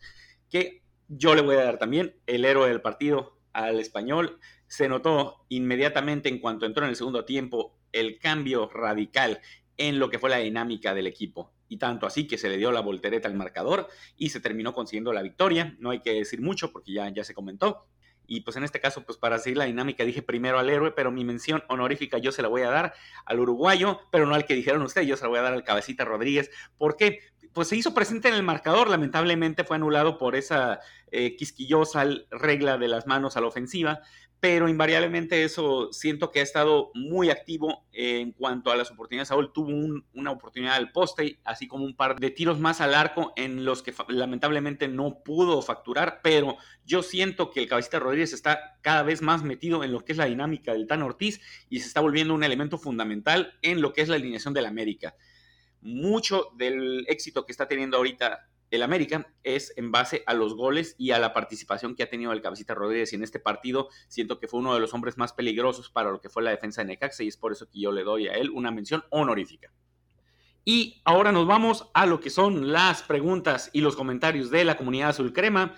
Speaker 1: que yo le voy a dar también el héroe del partido al español se notó inmediatamente en cuanto entró en el segundo tiempo el cambio radical en lo que fue la dinámica del equipo. Y tanto así que se le dio la voltereta al marcador y se terminó consiguiendo la victoria. No hay que decir mucho porque ya, ya se comentó. Y pues en este caso, pues para seguir la dinámica, dije primero al héroe, pero mi mención honorífica yo se la voy a dar al uruguayo, pero no al que dijeron ustedes, yo se la voy a dar al cabecita Rodríguez. ¿Por qué? Pues se hizo presente en el marcador, lamentablemente fue anulado por esa eh, quisquillosa regla de las manos a la ofensiva, pero invariablemente eso siento que ha estado muy activo en cuanto a las oportunidades. Saúl tuvo una oportunidad al poste, así como un par de tiros más al arco en los que lamentablemente no pudo facturar, pero yo siento que el cabecita Rodríguez está cada vez más metido en lo que es la dinámica del Tan Ortiz y se está volviendo un elemento fundamental en lo que es la alineación del América. Mucho del éxito que está teniendo ahorita el América es en base a los goles y a la participación que ha tenido el Cabecita Rodríguez. Y en este partido siento que fue uno de los hombres más peligrosos para lo que fue la defensa de Necaxa y es por eso que yo le doy a él una mención honorífica. Y ahora nos vamos a lo que son las preguntas y los comentarios de la comunidad azul crema.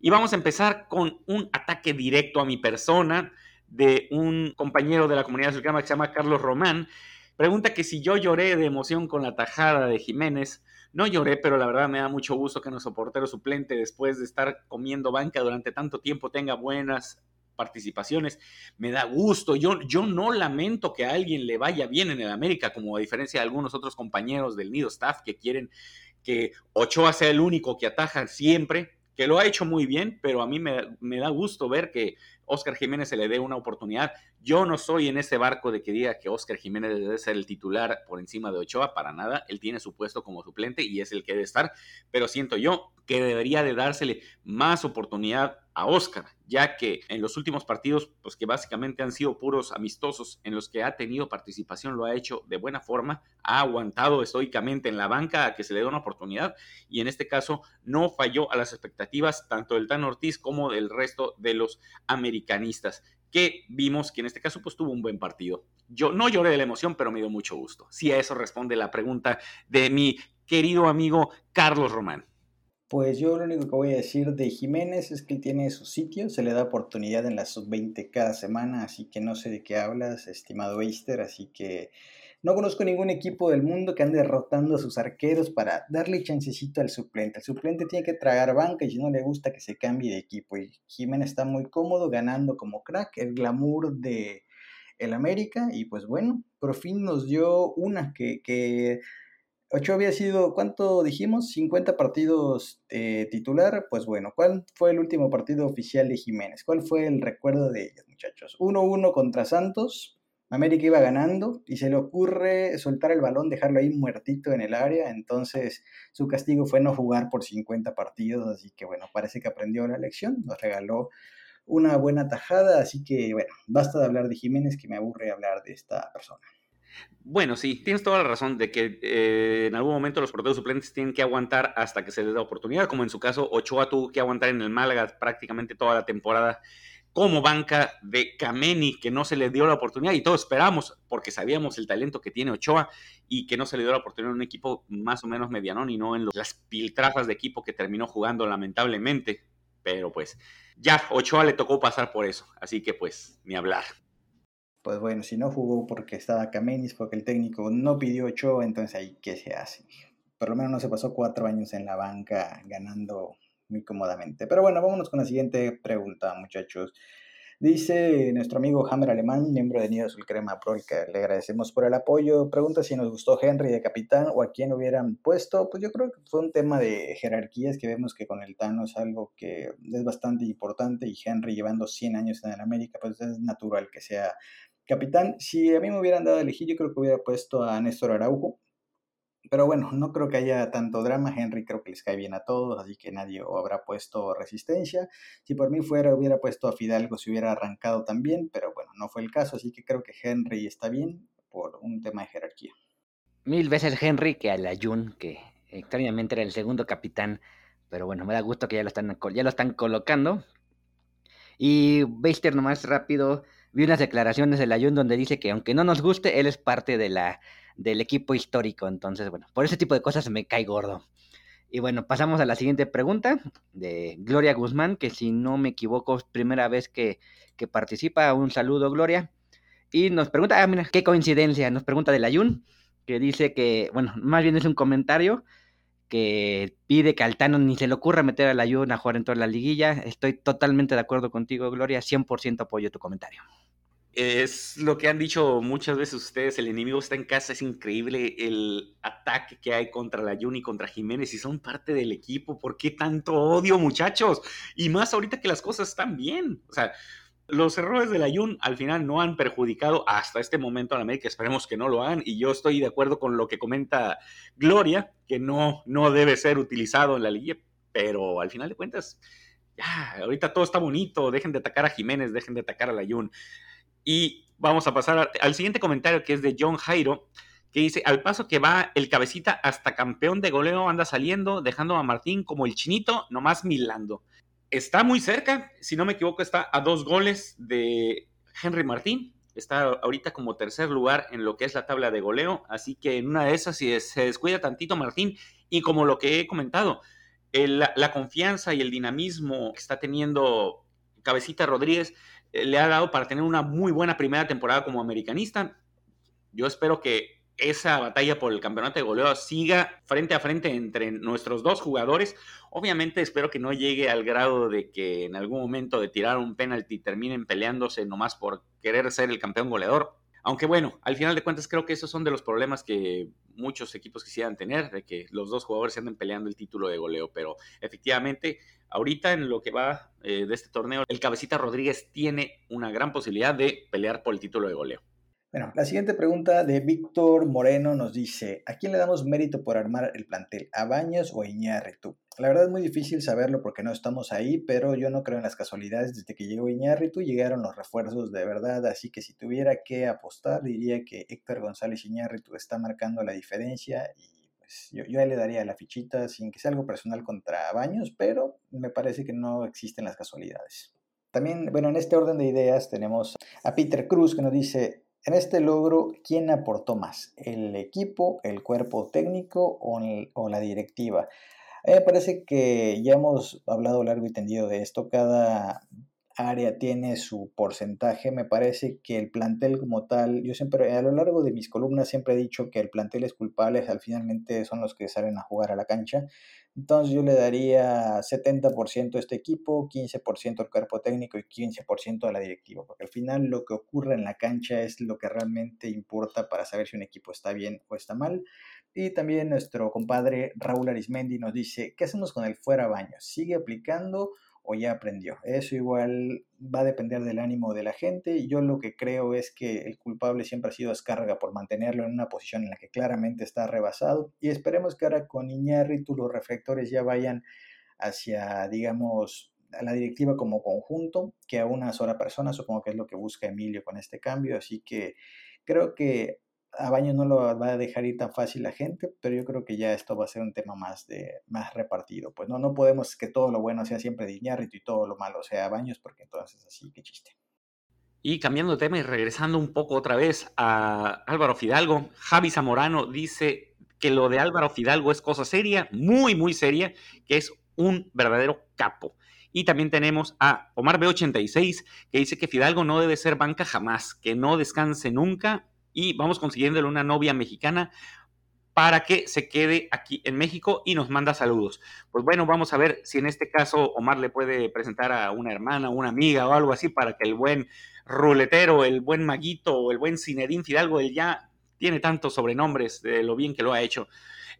Speaker 1: Y vamos a empezar con un ataque directo a mi persona de un compañero de la comunidad azul crema que se llama Carlos Román. Pregunta que si yo lloré de emoción con la tajada de Jiménez. No lloré, pero la verdad me da mucho gusto que nuestro portero suplente, después de estar comiendo banca durante tanto tiempo, tenga buenas participaciones. Me da gusto. Yo, yo no lamento que a alguien le vaya bien en el América, como a diferencia de algunos otros compañeros del Nido Staff que quieren que Ochoa sea el único que ataja siempre, que lo ha hecho muy bien, pero a mí me, me da gusto ver que Oscar Jiménez se le dé una oportunidad. Yo no soy en ese barco de que diga que Oscar Jiménez debe ser el titular por encima de Ochoa, para nada. Él tiene su puesto como suplente y es el que debe estar, pero siento yo que debería de dársele más oportunidad a Oscar, ya que en los últimos partidos, pues que básicamente han sido puros amistosos en los que ha tenido participación, lo ha hecho de buena forma, ha aguantado estoicamente en la banca a que se le dé una oportunidad y en este caso no falló a las expectativas tanto del Tan Ortiz como del resto de los americanistas que vimos que en este caso pues tuvo un buen partido. Yo no lloré de la emoción, pero me dio mucho gusto. Si a eso responde la pregunta de mi querido amigo Carlos Román.
Speaker 3: Pues yo lo único que voy a decir de Jiménez es que él tiene su sitio, se le da oportunidad en la sub-20 cada semana, así que no sé de qué hablas, estimado Eister, así que no conozco ningún equipo del mundo que ande derrotando a sus arqueros para darle chancecito al suplente. El suplente tiene que tragar banca y si no le gusta que se cambie de equipo. Y Jiménez está muy cómodo ganando como crack, el glamour de el América y pues bueno, por fin nos dio una que, que Ocho había sido, ¿cuánto dijimos? 50 partidos eh, titular. Pues bueno, ¿cuál fue el último partido oficial de Jiménez? ¿Cuál fue el recuerdo de ellos, muchachos? 1-1 contra Santos. América iba ganando y se le ocurre soltar el balón, dejarlo ahí muertito en el área. Entonces su castigo fue no jugar por 50 partidos. Así que bueno, parece que aprendió la lección. Nos regaló una buena tajada. Así que bueno, basta de hablar de Jiménez que me aburre hablar de esta persona.
Speaker 1: Bueno, sí, tienes toda la razón de que eh, en algún momento los porteros suplentes tienen que aguantar hasta que se les da oportunidad, como en su caso Ochoa tuvo que aguantar en el Málaga prácticamente toda la temporada como banca de Kameni, que no se le dio la oportunidad y todos esperamos, porque sabíamos el talento que tiene Ochoa y que no se le dio la oportunidad en un equipo más o menos medianón y no en las piltrafas de equipo que terminó jugando lamentablemente. Pero pues ya Ochoa le tocó pasar por eso, así que pues ni hablar
Speaker 3: pues bueno, si no jugó porque estaba Camenis, porque el técnico no pidió ocho, entonces ahí qué se hace. Por lo menos no se pasó cuatro años en la banca ganando muy cómodamente. Pero bueno, vámonos con la siguiente pregunta, muchachos. Dice nuestro amigo Hammer Alemán, miembro de Nido Azul Crema Pro, le agradecemos por el apoyo. Pregunta si nos gustó Henry de capitán o a quién hubieran puesto. Pues yo creo que fue un tema de jerarquías que vemos que con el Tano es algo que es bastante importante y Henry llevando 100 años en el América, pues es natural que sea capitán. Si a mí me hubieran dado a elegir, yo creo que hubiera puesto a Néstor Araujo. Pero bueno, no creo que haya tanto drama. Henry creo que les cae bien a todos, así que nadie habrá puesto resistencia. Si por mí fuera, hubiera puesto a Fidalgo si hubiera arrancado también, pero bueno, no fue el caso, así que creo que Henry está bien. por un tema de jerarquía.
Speaker 2: Mil veces Henry que a la Jun, que extrañamente era el segundo capitán, pero bueno, me da gusto que ya lo están, ya lo están colocando. Y Beister, nomás rápido, vi unas declaraciones del Ayun donde dice que aunque no nos guste, él es parte de la, del equipo histórico. Entonces, bueno, por ese tipo de cosas me cae gordo. Y bueno, pasamos a la siguiente pregunta de Gloria Guzmán, que si no me equivoco es primera vez que, que participa. Un saludo, Gloria. Y nos pregunta, ah, mira, qué coincidencia, nos pregunta del Ayun, que dice que, bueno, más bien es un comentario que pide que Altano ni se le ocurra meter al Ayun a jugar en toda la liguilla. Estoy totalmente de acuerdo contigo, Gloria, 100% apoyo tu comentario.
Speaker 1: Es lo que han dicho muchas veces ustedes, el enemigo está en casa, es increíble el ataque que hay contra la Jun y contra Jiménez y son parte del equipo. ¿Por qué tanto odio, muchachos? Y más ahorita que las cosas están bien. O sea, los errores de la Jun al final no han perjudicado hasta este momento a la América, esperemos que no lo hagan, y yo estoy de acuerdo con lo que comenta Gloria, que no, no debe ser utilizado en la liga, pero al final de cuentas, ya, ahorita todo está bonito, dejen de atacar a Jiménez, dejen de atacar a la Jun. Y vamos a pasar al siguiente comentario que es de John Jairo, que dice, al paso que va el cabecita hasta campeón de goleo anda saliendo, dejando a Martín como el chinito, nomás milando está muy cerca, si no me equivoco, está a dos goles de Henry Martín. Está ahorita como tercer lugar en lo que es la tabla de goleo. Así que en una de esas, si se descuida tantito Martín, y como lo que he comentado, la confianza y el dinamismo que está teniendo Cabecita Rodríguez eh, le ha dado para tener una muy buena primera temporada como americanista. Yo espero que esa batalla por el campeonato de goleo siga frente a frente entre nuestros dos jugadores. Obviamente espero que no llegue al grado de que en algún momento de tirar un penalti terminen peleándose nomás por querer ser el campeón goleador. Aunque bueno, al final de cuentas creo que esos son de los problemas que muchos equipos quisieran tener, de que los dos jugadores se anden peleando el título de goleo. Pero efectivamente, ahorita en lo que va eh, de este torneo, el cabecita Rodríguez tiene una gran posibilidad de pelear por el título de goleo.
Speaker 3: Bueno, la siguiente pregunta de Víctor Moreno nos dice, ¿a quién le damos mérito por armar el plantel? ¿A Baños o a Iñárritu? La verdad es muy difícil saberlo porque no estamos ahí, pero yo no creo en las casualidades. Desde que llegó Iñárritu llegaron los refuerzos de verdad, así que si tuviera que apostar diría que Héctor González Iñárritu está marcando la diferencia y pues yo, yo le daría la fichita sin que sea algo personal contra Baños, pero me parece que no existen las casualidades. También, bueno, en este orden de ideas tenemos a Peter Cruz que nos dice, en este logro, ¿quién aportó más? ¿El equipo, el cuerpo técnico o, la directiva? A mí me parece que ya hemos hablado largo y tendido de esto. Cada área tiene su porcentaje. Me parece que el plantel como tal, yo siempre, a lo largo de mis columnas siempre he dicho que el plantel es culpable, al finalmente son los que salen a jugar a la cancha. Entonces yo le daría 70% a este equipo, 15% al cuerpo técnico y 15% a la directiva, porque al final lo que ocurre en la cancha es lo que realmente importa para saber si un equipo está bien o está mal. Y también nuestro compadre Raúl Arismendi nos dice, ¿qué hacemos con el fuera baño? ¿Sigue aplicando o ya aprendió. Eso igual va a depender del ánimo de la gente. Yo lo que creo es que el culpable siempre ha sido Escarga por mantenerlo en una posición en la que claramente está rebasado. Y esperemos que ahora con Iñárritu los reflectores ya vayan hacia, digamos, a la directiva como conjunto, que a una sola persona, supongo que es lo que busca Emilio con este cambio. Así que creo que a Baño no lo va a dejar ir tan fácil la gente, pero yo creo que ya esto va a ser un tema más de más repartido. Pues no, no podemos que todo lo bueno sea siempre de y todo lo malo sea Baños, porque entonces así, qué chiste.
Speaker 1: Y cambiando de tema y regresando un poco otra vez a Álvaro Fidalgo, Javi Zamorano dice que lo de Álvaro Fidalgo es cosa seria, muy, muy seria, que es un verdadero capo. Y también tenemos a Omar B86, que dice que Fidalgo no debe ser banca jamás, que no descanse nunca y vamos consiguiéndole una novia mexicana para que se quede aquí en México y nos manda saludos. Pues bueno, vamos a ver si en este caso Omar le puede presentar a una hermana, una amiga o algo así para que el buen ruletero, el buen maguito o el buen Cinedín Fidalgo, él ya tiene tantos sobrenombres de lo bien que lo ha hecho.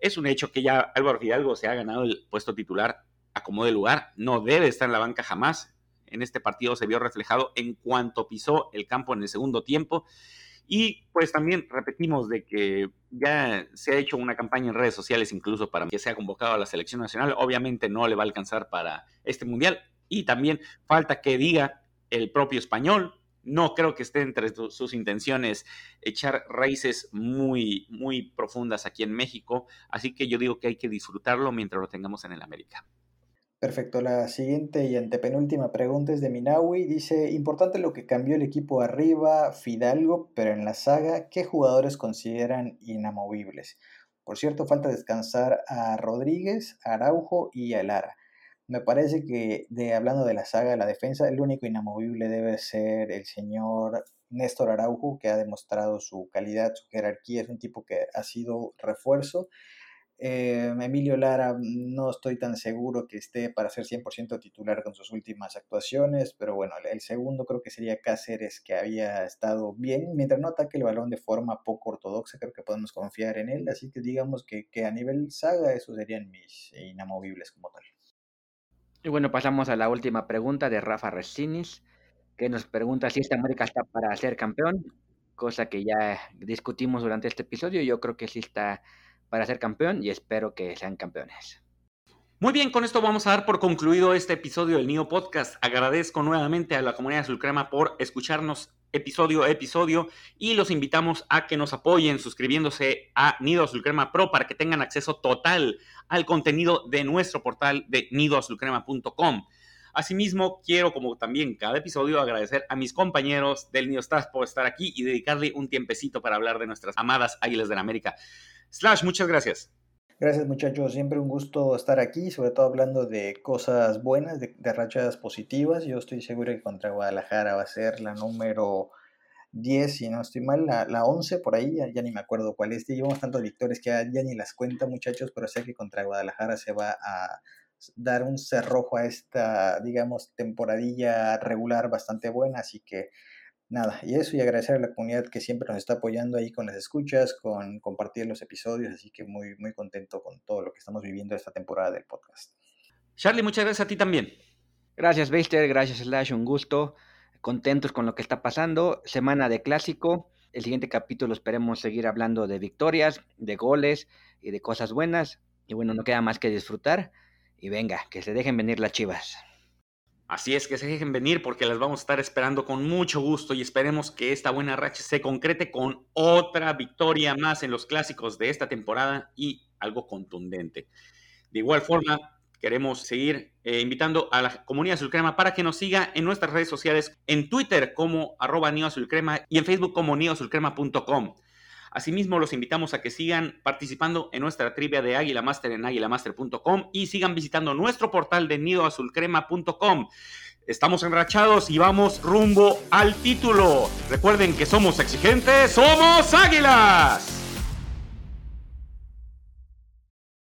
Speaker 1: Es un hecho que ya Álvaro Fidalgo se ha ganado el puesto titular a como de lugar, no debe estar en la banca jamás. En este partido se vio reflejado en cuanto pisó el campo en el segundo tiempo y pues también repetimos de que ya se ha hecho una campaña en redes sociales incluso para que sea convocado a la selección nacional. Obviamente no le va a alcanzar para este mundial. Y también falta que diga el propio español no creo que esté entre sus intenciones echar raíces muy, muy profundas aquí en México. Así que yo digo que hay que disfrutarlo mientras lo tengamos en el América.
Speaker 3: Perfecto, la siguiente y antepenúltima pregunta es de Minawi. Dice, importante lo que cambió el equipo arriba, Fidalgo, pero en la saga, ¿qué jugadores consideran inamovibles? Por cierto, falta descansar a Rodríguez, Araujo y a Lara. Me parece que, de, hablando de la saga de la defensa, el único inamovible debe ser el señor Néstor Araujo, que ha demostrado su calidad, su jerarquía, es un tipo que ha sido refuerzo eh, Emilio Lara, no estoy tan seguro que esté para ser 100% titular con sus últimas actuaciones, pero bueno, el segundo creo que sería Cáceres, que había estado bien, mientras no ataque el balón de forma poco ortodoxa, creo que podemos confiar en él, así que digamos que, a nivel saga, esos serían mis inamovibles como tal.
Speaker 2: Y bueno, pasamos a la última pregunta de Rafa Resinis, que nos pregunta si esta América está para ser campeón, cosa que ya discutimos durante este episodio, yo creo que sí está para ser campeón y espero que sean campeones.
Speaker 1: Muy bien, con esto vamos a dar por concluido este episodio del NIO Podcast. Agradezco nuevamente a la comunidad de Sulcrema por escucharnos episodio a episodio y los invitamos a que nos apoyen suscribiéndose a Nido Azulcrema Pro para que tengan acceso total al contenido de nuestro portal de nidoazulcrema.com. Asimismo, quiero, como también cada episodio, agradecer a mis compañeros del Nido Staff por estar aquí y dedicarle un tiempecito para hablar de nuestras amadas Águilas del América. Slash, muchas gracias.
Speaker 3: Gracias muchachos, siempre un gusto estar aquí, sobre todo hablando de cosas buenas, de, rachadas positivas. Yo estoy seguro que contra Guadalajara va a ser la número 10, si no estoy mal, la, la 11 por ahí, ya, ni me acuerdo cuál es. Llevamos tantas victorias que ya, ya, ni las cuenta muchachos, pero sé que contra Guadalajara se va a dar un cerrojo a esta, digamos, temporadilla regular bastante buena, así que nada, y eso y agradecer a la comunidad que siempre nos está apoyando ahí con las escuchas, con compartir los episodios, así que muy, muy contento con todo lo que estamos viviendo esta temporada del podcast.
Speaker 1: Charlie, muchas gracias a ti también.
Speaker 2: Gracias, Beister, gracias, Slash, un gusto. Contentos con lo que está pasando. Semana de clásico. El siguiente capítulo esperemos seguir hablando de victorias, de goles y de cosas buenas. Y bueno, no queda más que disfrutar. Y venga, que se dejen venir las chivas.
Speaker 1: Así es que se dejen venir porque las vamos a estar esperando con mucho gusto y esperemos que esta buena racha se concrete con otra victoria más en los clásicos de esta temporada y algo contundente. De igual forma, queremos seguir eh, invitando a la comunidad Azulcrema para que nos siga en nuestras redes sociales, en Twitter como arroba y en Facebook como neoazulcrema.com. Asimismo, los invitamos a que sigan participando en nuestra trivia de Águila Master en águilamaster.com y sigan visitando nuestro portal de nidoazulcrema.com. Estamos enrachados y vamos rumbo al título. Recuerden que somos exigentes, somos águilas.